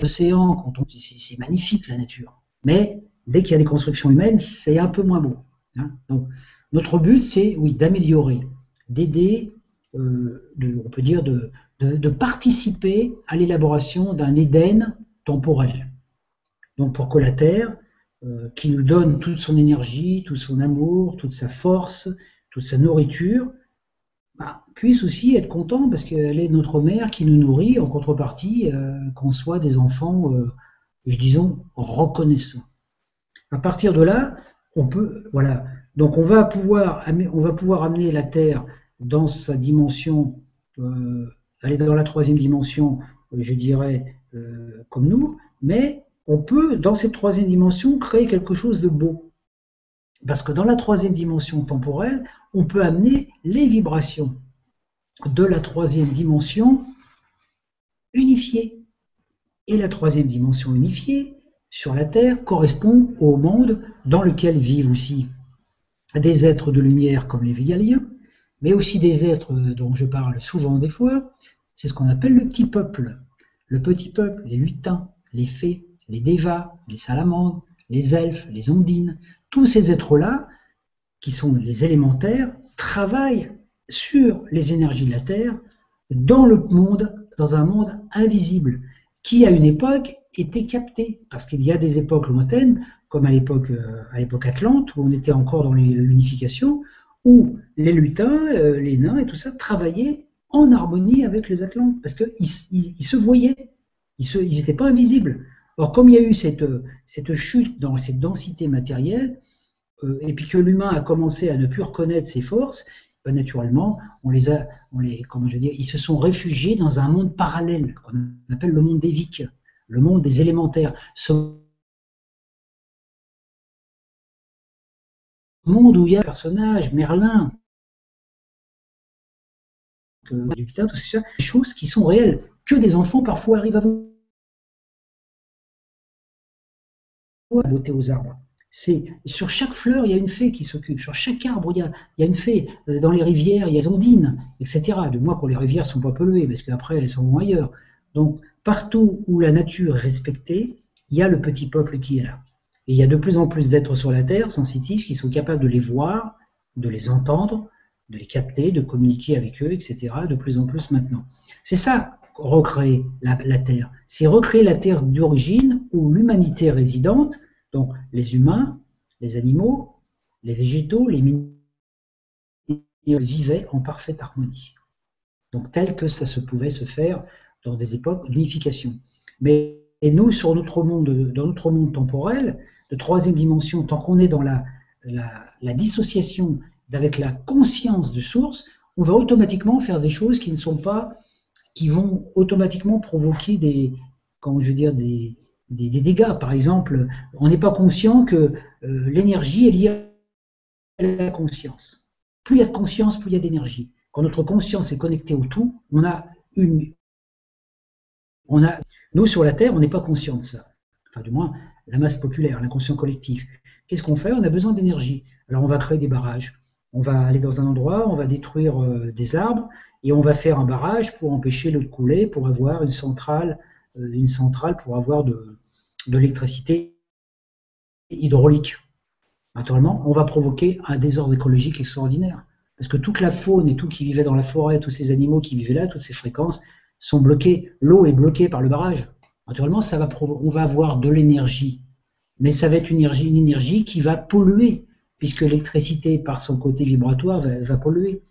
l'océan, quand on c'est magnifique la nature. Mais dès qu'il y a des constructions humaines, c'est un peu moins beau. Hein. Donc, notre but, c'est oui, d'améliorer, d'aider, euh, on peut dire de, participer à l'élaboration d'un Éden temporel. Donc pour que la Terre euh, qui nous donne toute son énergie, tout son amour, toute sa force, toute sa nourriture, bah, puisse aussi être content parce qu'elle est notre mère qui nous nourrit en contrepartie euh, qu'on soit des enfants, je disons, reconnaissants. À partir de là, on peut, voilà. Donc on va pouvoir, on va pouvoir amener la Terre dans sa dimension, aller dans la troisième dimension, je dirais, comme nous, mais on peut, dans cette troisième dimension, créer quelque chose de beau. Parce que dans la troisième dimension temporelle, on peut amener les vibrations de la troisième dimension unifiée. Et la troisième dimension unifiée sur la Terre correspond au monde dans lequel vivent aussi des êtres de lumière comme les Végaliens, mais aussi des êtres dont je parle souvent des fois, c'est ce qu'on appelle le petit peuple. Le petit peuple, les lutins, les fées, les Devas, les salamandres, les elfes, les ondines, tous ces êtres-là, qui sont les élémentaires, travaillent sur les énergies de la Terre dans le monde, dans un monde invisible, qui à une époque était capté, parce qu'il y a des époques lointaines, comme à l'époque euh, Atlante, où on était encore dans l'unification, où les lutins, euh, les nains et tout ça travaillaient en harmonie avec les Atlantes, parce qu'ils se voyaient, ils n'étaient pas invisibles. Or, comme il y a eu cette, chute dans cette densité matérielle, euh, et puis que l'humain a commencé à ne plus reconnaître ses forces, ben, naturellement, on les a, on les, ils se sont réfugiés dans un monde parallèle qu'on appelle le monde Vics, le monde des élémentaires. Ce monde où il y a un personnage, Merlin, tout des choses qui sont réelles, que des enfants parfois arrivent à voir. aux arbres. C'est sur chaque fleur, il y a une fée qui s'occupe. Sur chaque arbre, il y, a, une fée. Euh, dans les rivières, il y a des ondines, etc. De moi, quand les rivières sont pas polluées, parce qu'après, elles sont ailleurs. Donc, partout où la nature est respectée, il y a le petit peuple qui est là. Et il y a de plus en plus d'êtres sur la Terre, sensitifs, qui sont capables de les voir, de les entendre, de les capter, de communiquer avec eux, etc. De plus en plus maintenant. C'est ça, recréer la, la Terre. C'est recréer la Terre d'origine où l'humanité résidente donc les humains, les animaux, les végétaux, les minéraux vivaient en parfaite harmonie. Donc tel que ça se pouvait se faire dans des époques d'unification. Mais nous, sur notre monde, dans notre monde temporel, de troisième dimension, tant qu'on est dans la, la, dissociation avec la conscience de source, on va automatiquement faire des choses qui ne sont pas, qui vont automatiquement provoquer des, je veux dire, des, des, dégâts. Par exemple, on n'est pas conscient que euh, l'énergie est liée à la conscience. Plus il y a de conscience, plus il y a d'énergie. Quand notre conscience est connectée au tout, on a une. On a, nous, sur la Terre, on n'est pas conscient de ça. Enfin, du moins, la masse populaire, l'inconscient collectif. Qu'est-ce qu'on fait? On a besoin d'énergie. Alors, on va créer des barrages. On va aller dans un endroit, on va détruire euh, des arbres et on va faire un barrage pour empêcher l'eau de couler, pour avoir une centrale, euh, une centrale pour avoir de, de l'électricité hydraulique. Naturellement, on va provoquer un désordre écologique extraordinaire. Parce que toute la faune et tout qui vivait dans la forêt, tous ces animaux qui vivaient là, toutes ces fréquences sont bloquées. L'eau est bloquée par le barrage. Naturellement, ça va on va avoir de l'énergie. Mais ça va être une énergie, qui va polluer, puisque l'électricité, par son côté vibratoire, va, va polluer.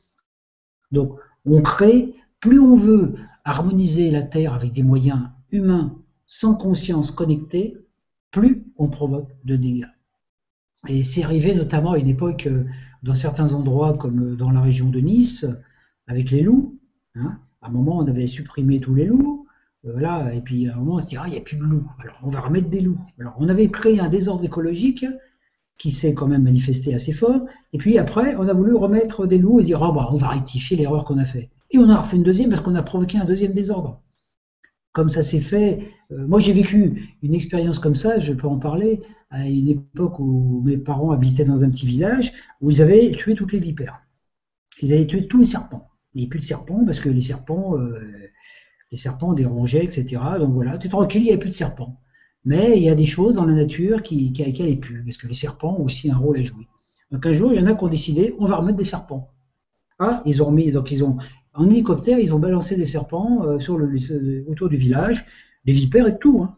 Donc, on crée, plus on veut harmoniser la Terre avec des moyens humains sans conscience connectée, plus on provoque de dégâts. Et c'est arrivé notamment à une époque euh, dans certains endroits comme euh, dans la région de Nice, avec les loups. Hein. À un moment, on avait supprimé tous les loups. Euh, et puis à un moment, on se dit, ah, il n'y a plus de loups. Alors, on va remettre des loups. Alors, on avait créé un désordre écologique qui s'est quand même manifesté assez fort. Et puis après, on a voulu remettre des loups et dire, oh, bah, on va rectifier l'erreur qu'on a fait. Et on a refait une deuxième parce qu'on a provoqué un deuxième désordre comme ça s'est fait. Euh, moi, j'ai vécu une expérience comme ça, je peux en parler, à une époque où mes parents habitaient dans un petit village où ils avaient tué toutes les vipères. Ils avaient tué tous les serpents. Il n'y avait plus de serpents parce que les serpents, euh, les serpents dérangeaient, etc. Donc voilà, tu es tranquille, il n'y avait plus de serpents. Mais il y a des choses dans la nature qui, qui, qui plus, parce que les serpents ont aussi un rôle à jouer. Donc un jour, il y en a qui ont décidé, on va remettre des serpents. Ah, ils ont remis, donc ils ont, en hélicoptère, ils ont balancé des serpents euh, sur le, autour du village, des vipères et tout. Hein.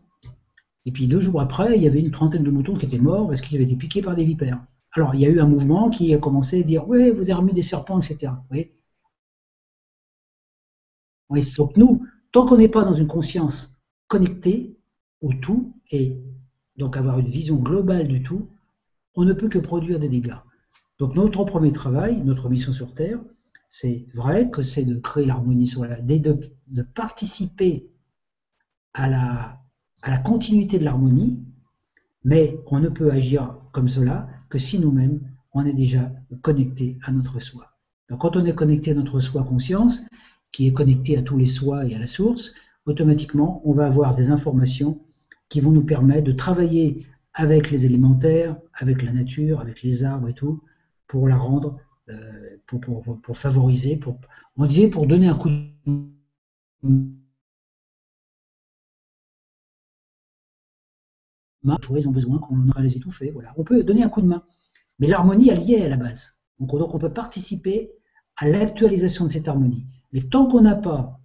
Et puis deux jours après, il y avait une trentaine de moutons qui étaient morts parce qu'ils avaient été piqués par des vipères. Alors il y a eu un mouvement qui a commencé à dire Oui, vous avez remis des serpents, etc. Donc nous, tant qu'on n'est pas dans une conscience connectée au tout et donc avoir une vision globale du tout, on ne peut que produire des dégâts. Donc notre premier travail, notre mission sur Terre, c'est vrai que c'est de créer l'harmonie sur la, de, de participer à la, à la continuité de l'harmonie, mais on ne peut agir comme cela que si nous-mêmes, on est déjà connecté à notre soi. Donc quand on est connecté à notre soi conscience, qui est connecté à tous les soi et à la source, automatiquement, on va avoir des informations qui vont nous permettre de travailler avec les élémentaires, avec la nature, avec les arbres et tout, pour la rendre euh, pour, favoriser, pour, on disait pour donner un coup de main, ils ont besoin qu'on va les étouffer. Voilà. On peut donner un coup de main. Mais l'harmonie, elle y est à la base. Donc on peut participer à l'actualisation de cette harmonie. Mais tant qu'on n'a pas,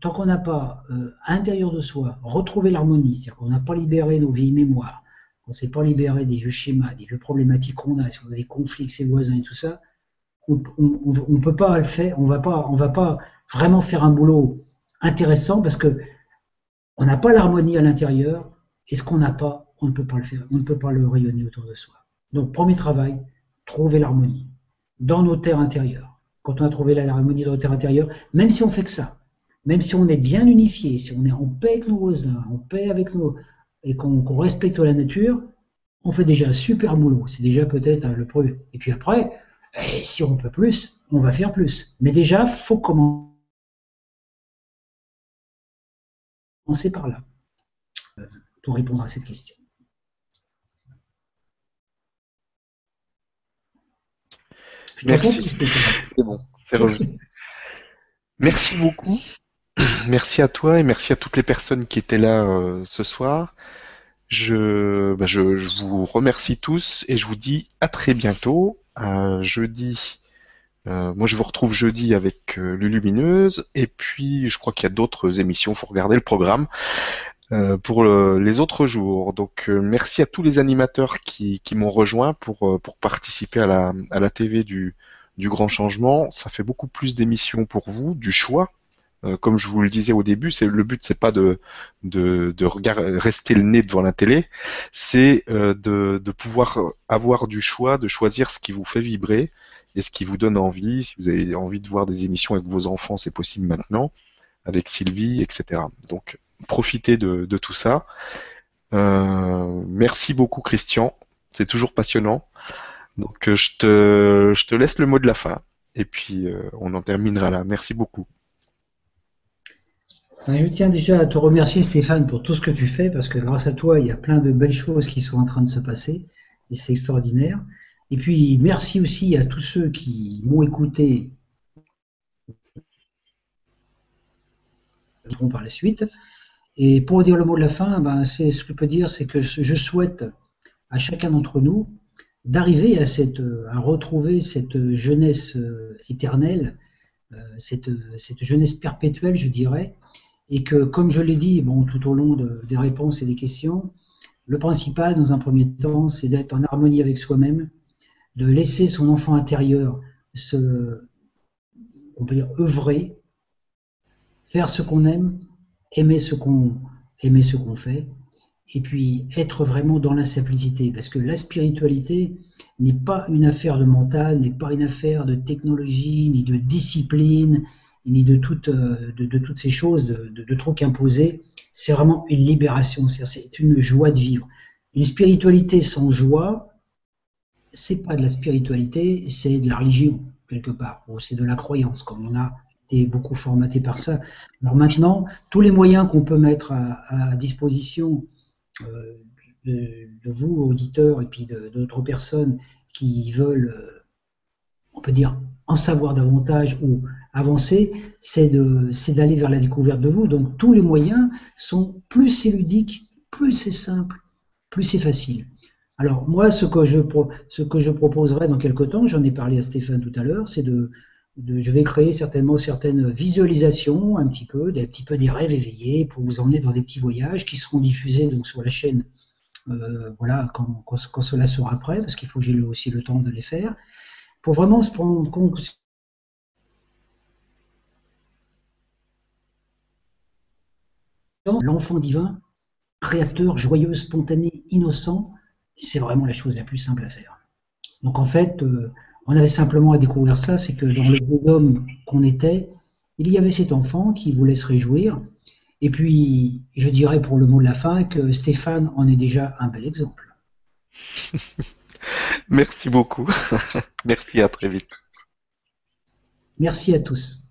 tant qu'on n'a pas euh, à l'intérieur de soi retrouvé l'harmonie, c'est-à-dire qu'on n'a pas libéré nos vieilles mémoires, qu'on ne s'est pas libéré des vieux schémas, des vieux problématiques qu'on a, si on a des conflits avec ses voisins et tout ça, on ne peut pas le faire, on va pas, on va pas vraiment faire un boulot intéressant parce que on n'a pas l'harmonie à l'intérieur et ce qu'on n'a pas, on ne peut pas le faire, on ne peut pas le rayonner autour de soi. Donc, premier travail, trouver l'harmonie dans nos terres intérieures. Quand on a trouvé l'harmonie dans nos terres intérieures, même si on fait que ça, même si on est bien unifié, si on est en paix avec nos voisins, en paix avec nos, et qu'on respecte la nature, on fait déjà un super boulot. C'est déjà peut-être le premier. Et puis après, eh, si on peut plus, on va faire plus. Mais déjà, faut commencer par là euh, pour répondre à cette question. Merci. C'est bon, c'est Merci beaucoup. Merci à toi et merci à toutes les personnes qui étaient là euh, ce soir. Je, bah, je, je, vous remercie tous et je vous dis à très bientôt. À jeudi. Euh, moi, je vous retrouve jeudi avec euh, Lulumineuse. Et puis, je crois qu'il y a d'autres émissions. Faut regarder le programme euh, pour les autres jours. Donc, euh, merci à tous les animateurs qui, m'ont rejoint pour, euh, pour participer à la, TV du, Grand Changement. Ça fait beaucoup plus d'émissions pour vous, du choix comme je vous le disais au début, c'est le but, c'est pas de de, de rester le nez devant la télé, c'est de pouvoir avoir du choix, de choisir ce qui vous fait vibrer et ce qui vous donne envie. Si vous avez envie de voir des émissions avec vos enfants, c'est possible maintenant, avec Sylvie, etc. Donc profitez de, tout ça. Euh, merci beaucoup Christian, c'est toujours passionnant. Donc je te, je te laisse le mot de la fin et puis on en terminera là. Merci beaucoup. Je tiens déjà à te remercier Stéphane pour tout ce que tu fais parce que grâce à toi, il y a plein de belles choses qui sont en train de se passer et c'est extraordinaire. Et puis merci aussi à tous ceux qui m'ont écouté par la suite. Et pour dire le mot de la fin, ben, c'est ce que je peux dire, c'est que je souhaite à chacun d'entre nous d'arriver à, cette, à retrouver cette jeunesse euh, éternelle, euh, cette, cette jeunesse perpétuelle, je dirais, et que, comme je l'ai dit bon, tout au long des réponses et des questions, le principal, dans un premier temps, c'est d'être en harmonie avec soi-même, de laisser son enfant intérieur se, on peut dire, œuvrer, faire ce qu'on aime, aimer ce qu'on aimer ce qu'on fait, et puis être vraiment dans la simplicité, parce que la spiritualité n'est pas une affaire de mental, n'est pas une affaire de technologie, ni de discipline, ni de, toutes euh, de, toutes ces choses, de, de, trucs imposés. C'est vraiment une libération, c'est une joie de vivre. Une spiritualité sans joie, c'est pas de la spiritualité, c'est de la religion, quelque part, ou c'est de la croyance, comme on a été beaucoup formaté par ça. Alors maintenant, tous les moyens qu'on peut mettre à, disposition euh, de, vous, auditeurs, et puis d'autres personnes qui veulent, euh, on peut dire, en savoir davantage ou avancer, c'est d'aller vers la découverte de vous. Donc tous les moyens sont plus c'est ludique, plus c'est simple, plus c'est facile. Alors moi, ce que je, ce que je proposerai dans quelques temps, j'en ai parlé à Stéphane tout à l'heure, c'est de, je vais créer certainement certaines visualisations, un petit peu, des petit peu des rêves éveillés pour vous emmener dans des petits voyages qui seront diffusés donc sur la chaîne. Euh, voilà, quand, quand, cela sera prêt, parce qu'il faut que j'ai aussi le temps de les faire, pour vraiment se prendre compte l'enfant divin, créateur, joyeux, spontané, innocent, c'est vraiment la chose la plus simple à faire. Donc en fait, euh, on avait simplement à découvrir ça, c'est que dans le beau homme qu'on était, il y avait cet enfant qui voulait se réjouir. Et puis, je dirais pour le mot de la fin que Stéphane en est déjà un bel exemple. Merci beaucoup. Merci, à très vite. Merci à tous.